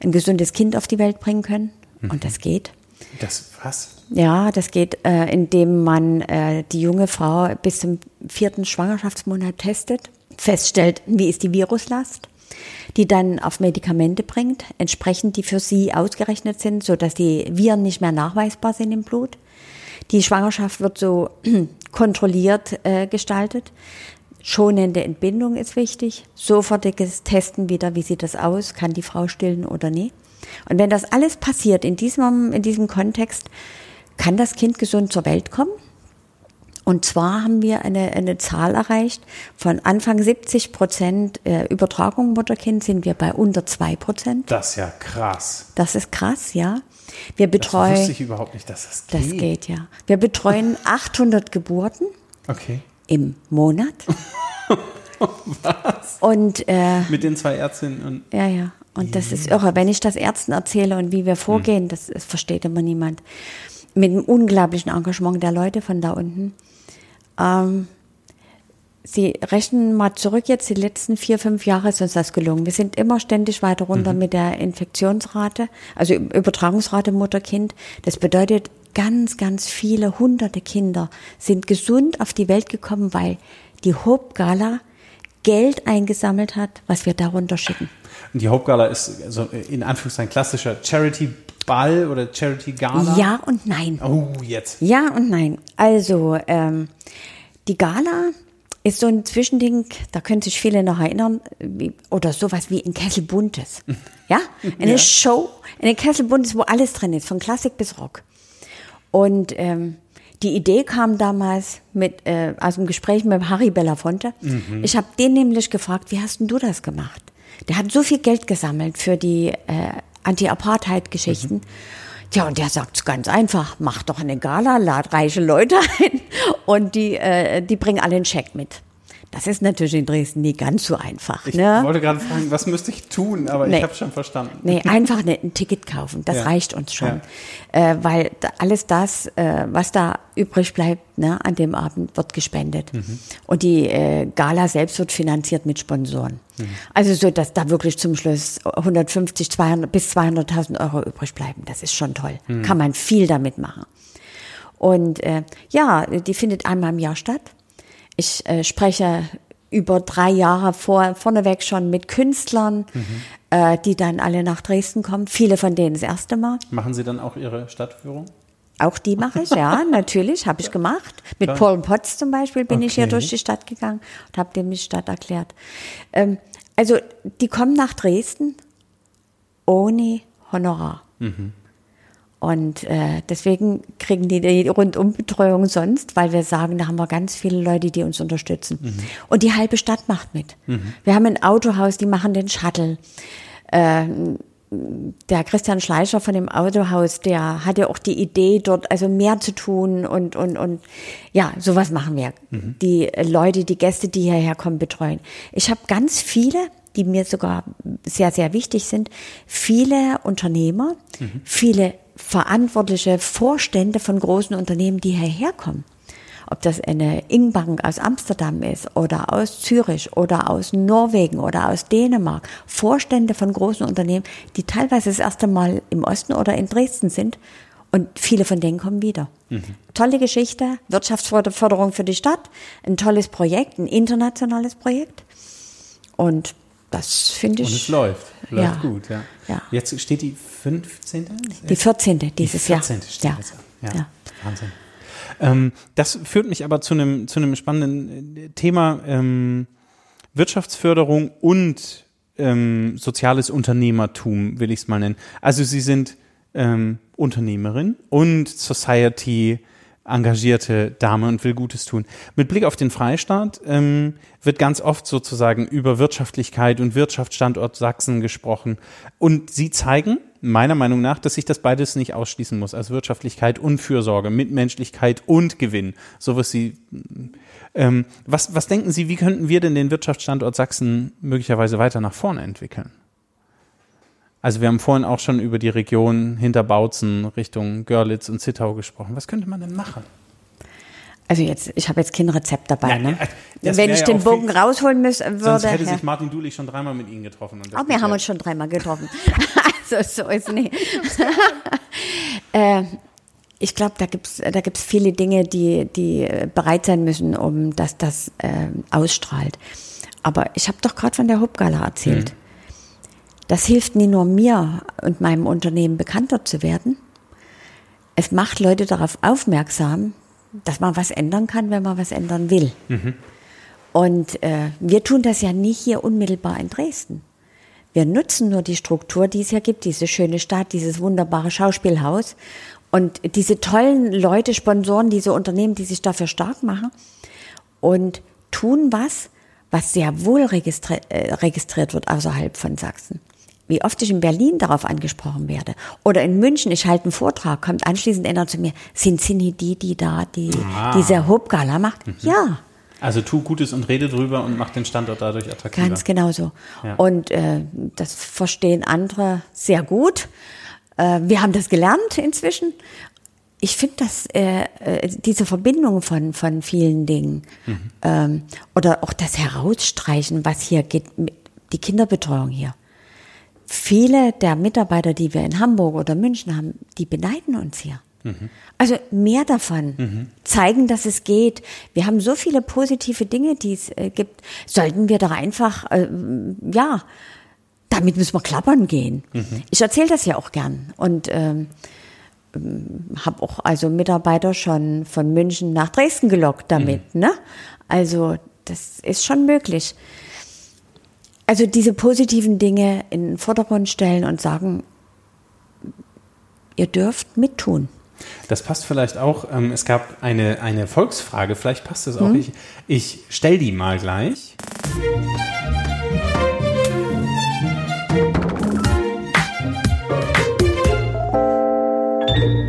ein gesundes Kind auf die Welt bringen können. Mhm. Und das geht. Das was? Ja, das geht, äh, indem man äh, die junge Frau bis zum vierten Schwangerschaftsmonat testet, feststellt, wie ist die Viruslast, die dann auf Medikamente bringt, entsprechend die für sie ausgerechnet sind, sodass die Viren nicht mehr nachweisbar sind im Blut. Die Schwangerschaft wird so kontrolliert äh, gestaltet. Schonende Entbindung ist wichtig. Sofortiges Testen wieder, wie sieht das aus? Kann die Frau stillen oder nie? Und wenn das alles passiert in diesem, in diesem Kontext, kann das Kind gesund zur Welt kommen? Und zwar haben wir eine, eine Zahl erreicht, von Anfang 70 Prozent äh, Übertragung Mutterkind sind wir bei unter 2 Prozent. Das ist ja krass. Das ist krass, ja. Wir betreuen. Das wusste ich überhaupt nicht, dass das geht. Das geht, ja. Wir betreuen 800 Geburten. Okay. Im Monat. Was? Und, äh, Mit den zwei Ärztinnen und. Ja, ja. Und das ist irre. Wenn ich das Ärzten erzähle und wie wir vorgehen, hm. das, das versteht immer niemand. Mit einem unglaublichen Engagement der Leute von da unten. Ähm, Sie rechnen mal zurück jetzt, die letzten vier, fünf Jahre ist uns das gelungen. Wir sind immer ständig weiter runter mhm. mit der Infektionsrate, also Übertragungsrate Mutter-Kind. Das bedeutet, ganz, ganz viele hunderte Kinder sind gesund auf die Welt gekommen, weil die Hope Gala Geld eingesammelt hat, was wir darunter schicken. Und die Hope Gala ist also in Anführungszeichen klassischer Charity Ball oder Charity Gala? Ja und nein. Oh, jetzt. Ja und nein. Also, ähm, die Gala ist so ein Zwischending, da können sich viele noch erinnern, wie, oder sowas wie ein Kessel Buntes. Ja? Eine ja. Show, eine Kessel Buntes, wo alles drin ist, von Klassik bis Rock. Und ähm, die Idee kam damals mit, äh, aus dem Gespräch mit Harry Belafonte. Mhm. Ich habe den nämlich gefragt, wie hast denn du das gemacht? Der hat so viel Geld gesammelt für die äh, Anti-Apartheid-Geschichten. Mhm. Tja, und der sagt ganz einfach, mach doch eine Gala, lad reiche Leute ein und die, äh, die bringen alle einen Scheck mit. Das ist natürlich in Dresden nie ganz so einfach. Ich ne? wollte gerade fragen, was müsste ich tun, aber nee. ich habe schon verstanden. Nee, einfach ein Ticket kaufen, das ja. reicht uns schon. Ja. Äh, weil alles das, äh, was da übrig bleibt ne, an dem Abend, wird gespendet. Mhm. Und die äh, Gala selbst wird finanziert mit Sponsoren. Mhm. Also so, dass da wirklich zum Schluss 150 200, bis 200.000 Euro übrig bleiben. Das ist schon toll. Mhm. Kann man viel damit machen. Und äh, ja, die findet einmal im Jahr statt. Ich äh, spreche über drei Jahre vor, vorneweg schon mit Künstlern, mhm. äh, die dann alle nach Dresden kommen. Viele von denen das erste Mal. Machen Sie dann auch Ihre Stadtführung? Auch die mache ich, ja, natürlich, habe ich gemacht. Mit Klar. Paul Potts zum Beispiel bin okay. ich hier durch die Stadt gegangen und habe dem die Stadt erklärt. Ähm, also die kommen nach Dresden ohne Honorar. Mhm. Und äh, deswegen kriegen die die Rundumbetreuung sonst, weil wir sagen, da haben wir ganz viele Leute, die uns unterstützen. Mhm. Und die halbe Stadt macht mit. Mhm. Wir haben ein Autohaus, die machen den Shuttle. Äh, der Christian Schleicher von dem Autohaus, der hat ja auch die Idee, dort also mehr zu tun und, und, und ja, sowas machen wir. Mhm. Die Leute, die Gäste, die hierher kommen, betreuen. Ich habe ganz viele, die mir sogar sehr, sehr wichtig sind, viele Unternehmer, mhm. viele verantwortliche Vorstände von großen Unternehmen, die hierher kommen. Ob das eine Ingbank aus Amsterdam ist oder aus Zürich oder aus Norwegen oder aus Dänemark. Vorstände von großen Unternehmen, die teilweise das erste Mal im Osten oder in Dresden sind. Und viele von denen kommen wieder. Mhm. Tolle Geschichte, Wirtschaftsförderung für die Stadt, ein tolles Projekt, ein internationales Projekt. Und das finde ich. Und es läuft. Läuft Ja. gut, ja. Ja. Jetzt steht die 15. Die 14. dieses die 14. Jahr. steht Ja. jetzt. Ja. Ja. Wahnsinn. Ähm, das führt mich aber zu einem, zu einem spannenden äh, Thema ähm, Wirtschaftsförderung und ähm, soziales Unternehmertum, will ich es mal nennen. Also Sie sind ähm, Unternehmerin und Society engagierte Dame und will Gutes tun. Mit Blick auf den Freistaat ähm, wird ganz oft sozusagen über Wirtschaftlichkeit und Wirtschaftsstandort Sachsen gesprochen. Und Sie zeigen, meiner Meinung nach, dass sich das beides nicht ausschließen muss. Also Wirtschaftlichkeit und Fürsorge, Mitmenschlichkeit und Gewinn. So was Sie. Ähm, was, was denken Sie, wie könnten wir denn den Wirtschaftsstandort Sachsen möglicherweise weiter nach vorne entwickeln? Also wir haben vorhin auch schon über die Region hinter Bautzen Richtung Görlitz und Zittau gesprochen. Was könnte man denn machen? Also jetzt, ich habe jetzt kein Rezept dabei. Ja, ne? Wenn ich ja den auch Bogen viel- rausholen müß, würde. Sonst hätte ja. sich Martin Dulich schon dreimal mit Ihnen getroffen. Aber wir haben uns schon dreimal getroffen. also so ist nicht. äh, ich glaube, da gibt's da gibt's viele Dinge, die, die äh, bereit sein müssen, um dass das äh, ausstrahlt. Aber ich habe doch gerade von der Hubgala erzählt. Das hilft nie nur mir und meinem Unternehmen bekannter zu werden. Es macht Leute darauf aufmerksam, dass man was ändern kann, wenn man was ändern will. Und äh, wir tun das ja nicht hier unmittelbar in Dresden. Wir nutzen nur die Struktur, die es hier gibt, diese schöne Stadt, dieses wunderbare Schauspielhaus und diese tollen Leute, Sponsoren, diese Unternehmen, die sich dafür stark machen und tun was, was sehr wohl registri äh, registriert wird außerhalb von Sachsen. Wie oft ich in Berlin darauf angesprochen werde. Oder in München, ich halte einen Vortrag, kommt anschließend einer zu mir, sind Sie nicht die, die da die, Ah. diese Hubgala macht? Ja, Also tu Gutes und rede drüber und mach den Standort dadurch attraktiver. Ganz genau so. Ja. Und äh, das verstehen andere sehr gut. Äh, wir haben das gelernt inzwischen. Ich finde, dass äh, äh, diese Verbindung von, von vielen Dingen ähm, oder auch das Herausstreichen, was hier geht, mit- die Kinderbetreuung hier. Viele der Mitarbeiter, die wir in Hamburg oder München haben, die beneiden uns hier. Also mehr davon zeigen, dass es geht. Wir haben so viele positive Dinge, die es äh, gibt. Sollten wir doch einfach, äh, ja, damit müssen wir klappern gehen. Ich erzähle das ja auch gern und ähm, habe auch also Mitarbeiter schon von München nach Dresden gelockt damit. Ne? Also das ist schon möglich. Also diese positiven Dinge in den Vordergrund stellen und sagen, ihr dürft mittun. Das passt vielleicht auch. Ähm, es gab eine, eine Volksfrage, vielleicht passt das auch. Mhm. Ich, ich stell die mal gleich.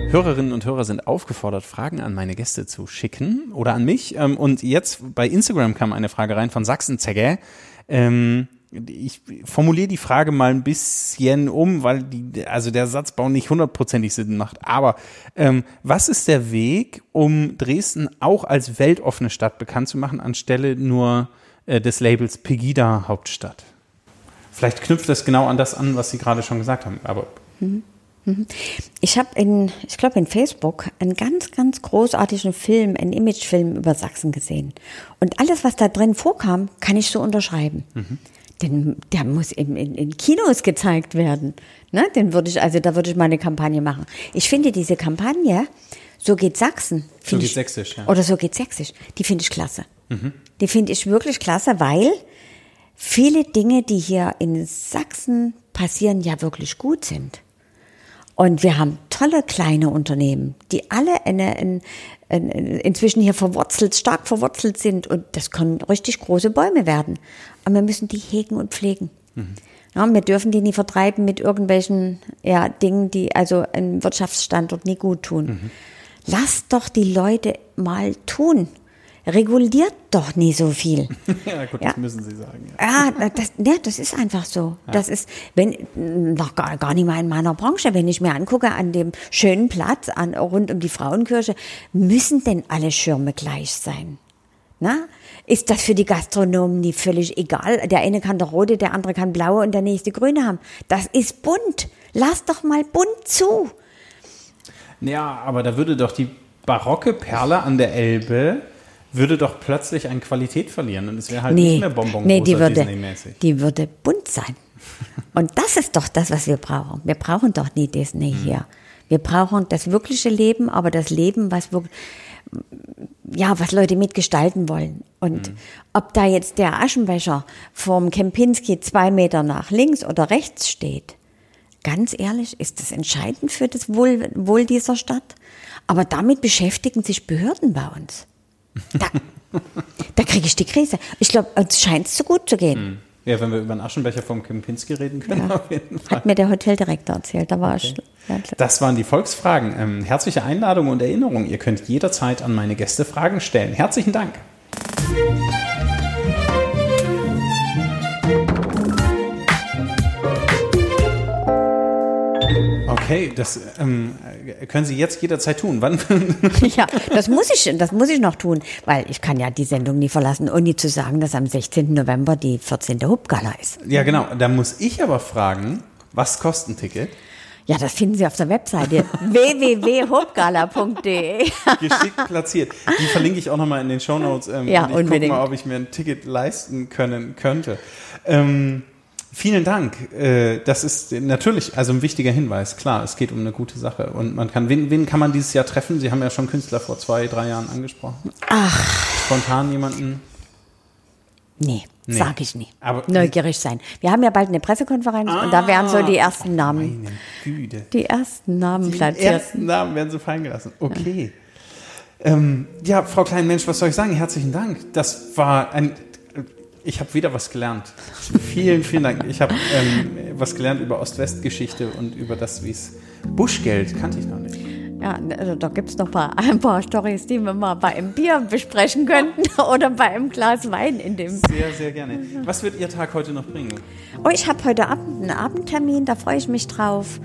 Hörerinnen und Hörer sind aufgefordert, Fragen an meine Gäste zu schicken oder an mich. Ähm, Und jetzt bei Instagram kam eine Frage rein von Sachsenzegge. Ähm, ich formuliere die Frage mal ein bisschen um, weil die, also der Satzbau nicht hundertprozentig Sinn macht. Aber ähm, was ist der Weg, um Dresden auch als weltoffene Stadt bekannt zu machen, anstelle nur äh, des Labels Pegida Hauptstadt? Vielleicht knüpft das genau an das an, was Sie gerade schon gesagt haben. Aber Ich habe in, ich glaube in Facebook einen ganz, ganz großartigen Film, einen Imagefilm über Sachsen gesehen. Und alles, was da drin vorkam, kann ich so unterschreiben. Denn der muss in, in, in Kinos gezeigt werden. Ne? Den würde ich, also da würde ich mal eine Kampagne machen. Ich finde diese Kampagne, so geht Sachsen. So geht ich- Sächsisch, ja. Oder so geht Sächsisch. Die finde ich klasse. Die finde ich wirklich klasse, weil viele Dinge, die hier in Sachsen passieren, ja wirklich gut sind. Und wir haben tolle kleine Unternehmen, die alle eine, in, in, inzwischen hier verwurzelt, stark verwurzelt sind. Und das können richtig große Bäume werden. Aber wir müssen die hegen und pflegen. Ja, wir dürfen die nie vertreiben mit irgendwelchen ja, Dingen, die also einem Wirtschaftsstandort nie gut tun. Lasst doch die Leute mal tun. Reguliert doch nie so viel. ja, gut, Ja. das müssen Sie sagen. Ja. Ja, das, ja, das ist einfach so. Das ist, wenn, noch gar, gar nicht mal in meiner Branche, wenn ich mir angucke, an dem schönen Platz, an, rund um die Frauenkirche, müssen denn alle Schirme gleich sein? Na? Ist das für die Gastronomen nie völlig egal? Der eine kann der rote, der andere kann blaue und der nächste grüne haben. Das ist bunt. Lass doch mal bunt zu. Ja, aber da würde doch die barocke Perle an der Elbe würde doch plötzlich an Qualität verlieren und es wäre halt Nee, nicht mehr Bonbon nee die, würde, die würde bunt sein. Und das ist doch das, was wir brauchen. Wir brauchen doch nie Disney Mhm. hier. Wir brauchen das wirkliche Leben, aber das Leben, was wirklich, ja, was Leute mitgestalten wollen. Und Mhm. ob da jetzt der Aschenbecher vom Kempinski zwei Meter nach links oder rechts steht, ganz ehrlich, ist das entscheidend für das Wohl, Wohl dieser Stadt? Aber damit beschäftigen sich Behörden bei uns. Da, da kriege ich die Krise. Ich glaube, uns scheint es so gut zu gehen. Ja, wenn wir über einen Aschenbecher vom Kempinski reden können, Ja. auf jeden Fall. Hat mir der Hoteldirektor erzählt. Da war ich. Das waren die Volksfragen. Ähm, herzliche Einladung und Erinnerung. Ihr könnt jederzeit an meine Gäste Fragen stellen. Herzlichen Dank. Okay, das ähm, können Sie jetzt jederzeit tun. Wann? Ja, das muss ich, das muss ich noch tun, weil ich kann ja die Sendung nie verlassen, ohne zu sagen, dass am 16. November die 14. Hubgala ist. ja, genau. Da muss ich aber fragen, was kostet ein Ticket? Ja, das finden Sie auf der Webseite www.hubgala.de. Geschickt platziert. Die verlinke ich auch nochmal in den Shownotes. Ähm, Ja, und ich gucke unbedingt. mal, ob ich mir ein Ticket leisten können könnte. Ähm, vielen Dank. Äh, das ist natürlich also ein wichtiger Hinweis. Klar, es geht um eine gute Sache. Und man kann, wen, wen kann man dieses Jahr treffen? Sie haben ja schon Künstler vor zwei, drei Jahren angesprochen. Ach, Spontan jemanden. nee, Nee. sag ich nie. Aber- Neugierig sein. Wir haben ja bald eine Pressekonferenz und da werden so die ersten Namen, Meine Güte. die ersten Namen Die platziert. ersten Namen werden so fallen gelassen. Okay. Ähm, ja, Frau Klein-Mensch, was soll ich sagen? Herzlichen Dank. Das war ein. Ich habe wieder was gelernt. vielen, vielen Dank. Ich habe ähm, was gelernt über Ost-West-Geschichte und über das, wie es Buschgeld kannte ich noch nicht. Ja, also da gibt's noch mal ein paar Storys, die wir mal bei einem Bier besprechen könnten oder bei einem Glas Wein in dem. Sehr, sehr gerne. Was wird Ihr Tag heute noch bringen? Oh, ich habe heute Abend einen Abendtermin, da freue ich mich drauf.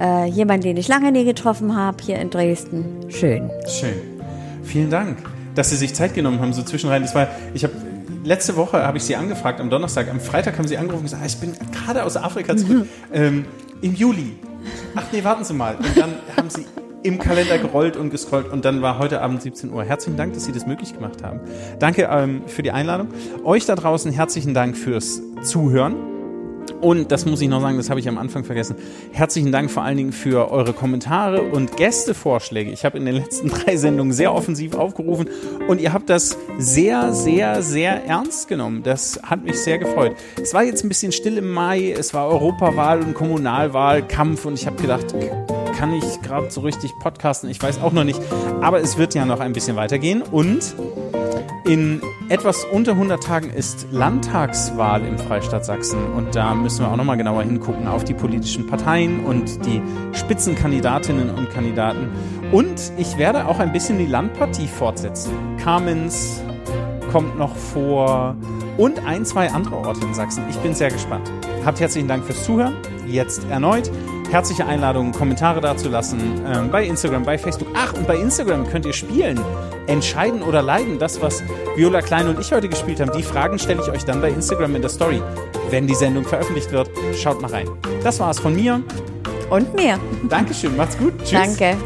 Äh, jemand, den ich lange nie getroffen habe, hier in Dresden. Schön. Schön. Vielen Dank, dass Sie sich Zeit genommen haben, so zwischenrein. Das war, ich habe letzte Woche habe ich Sie angefragt, am Donnerstag, am Freitag haben Sie angerufen und gesagt, ah, ich bin gerade aus Afrika zurück. ähm, Im Juli. Ach nee, warten Sie mal. Und dann haben Sie im Kalender gerollt und gescrollt und dann war heute Abend 17 Uhr. Herzlichen Dank, dass Sie das möglich gemacht haben. Danke ähm, für die Einladung. Euch da draußen herzlichen Dank fürs Zuhören. Und das muss ich noch sagen, das habe ich am Anfang vergessen. Herzlichen Dank vor allen Dingen für eure Kommentare und Gästevorschläge. Ich habe in den letzten drei Sendungen sehr offensiv aufgerufen und ihr habt das sehr, sehr, sehr ernst genommen. Das hat mich sehr gefreut. Es war jetzt ein bisschen still im Mai, es war Europawahl und Kommunalwahlkampf und ich habe gedacht, kann ich gerade so richtig podcasten? Ich weiß auch noch nicht. Aber es wird ja noch ein bisschen weitergehen und in etwas unter 100 Tagen ist Landtagswahl im Freistaat Sachsen und da müssen wir auch nochmal genauer hingucken auf die politischen Parteien und die Spitzenkandidatinnen und Kandidaten. Und ich werde auch ein bisschen die Landpartie fortsetzen. Kamenz kommt noch vor und ein, zwei andere Orte in Sachsen. Ich bin sehr gespannt. Habt herzlichen Dank fürs Zuhören. Jetzt erneut. Herzliche Einladung, Kommentare dazulassen ähm, bei Instagram, bei Facebook. Ach, und bei Instagram könnt ihr spielen. Entscheiden oder leiden. Das, was Viola Klein und ich heute gespielt haben, die Fragen stelle ich euch dann bei Instagram in der Story. Wenn die Sendung veröffentlicht wird, schaut mal rein. Das war es von mir. Und mir. Dankeschön, macht's gut. Tschüss. Danke.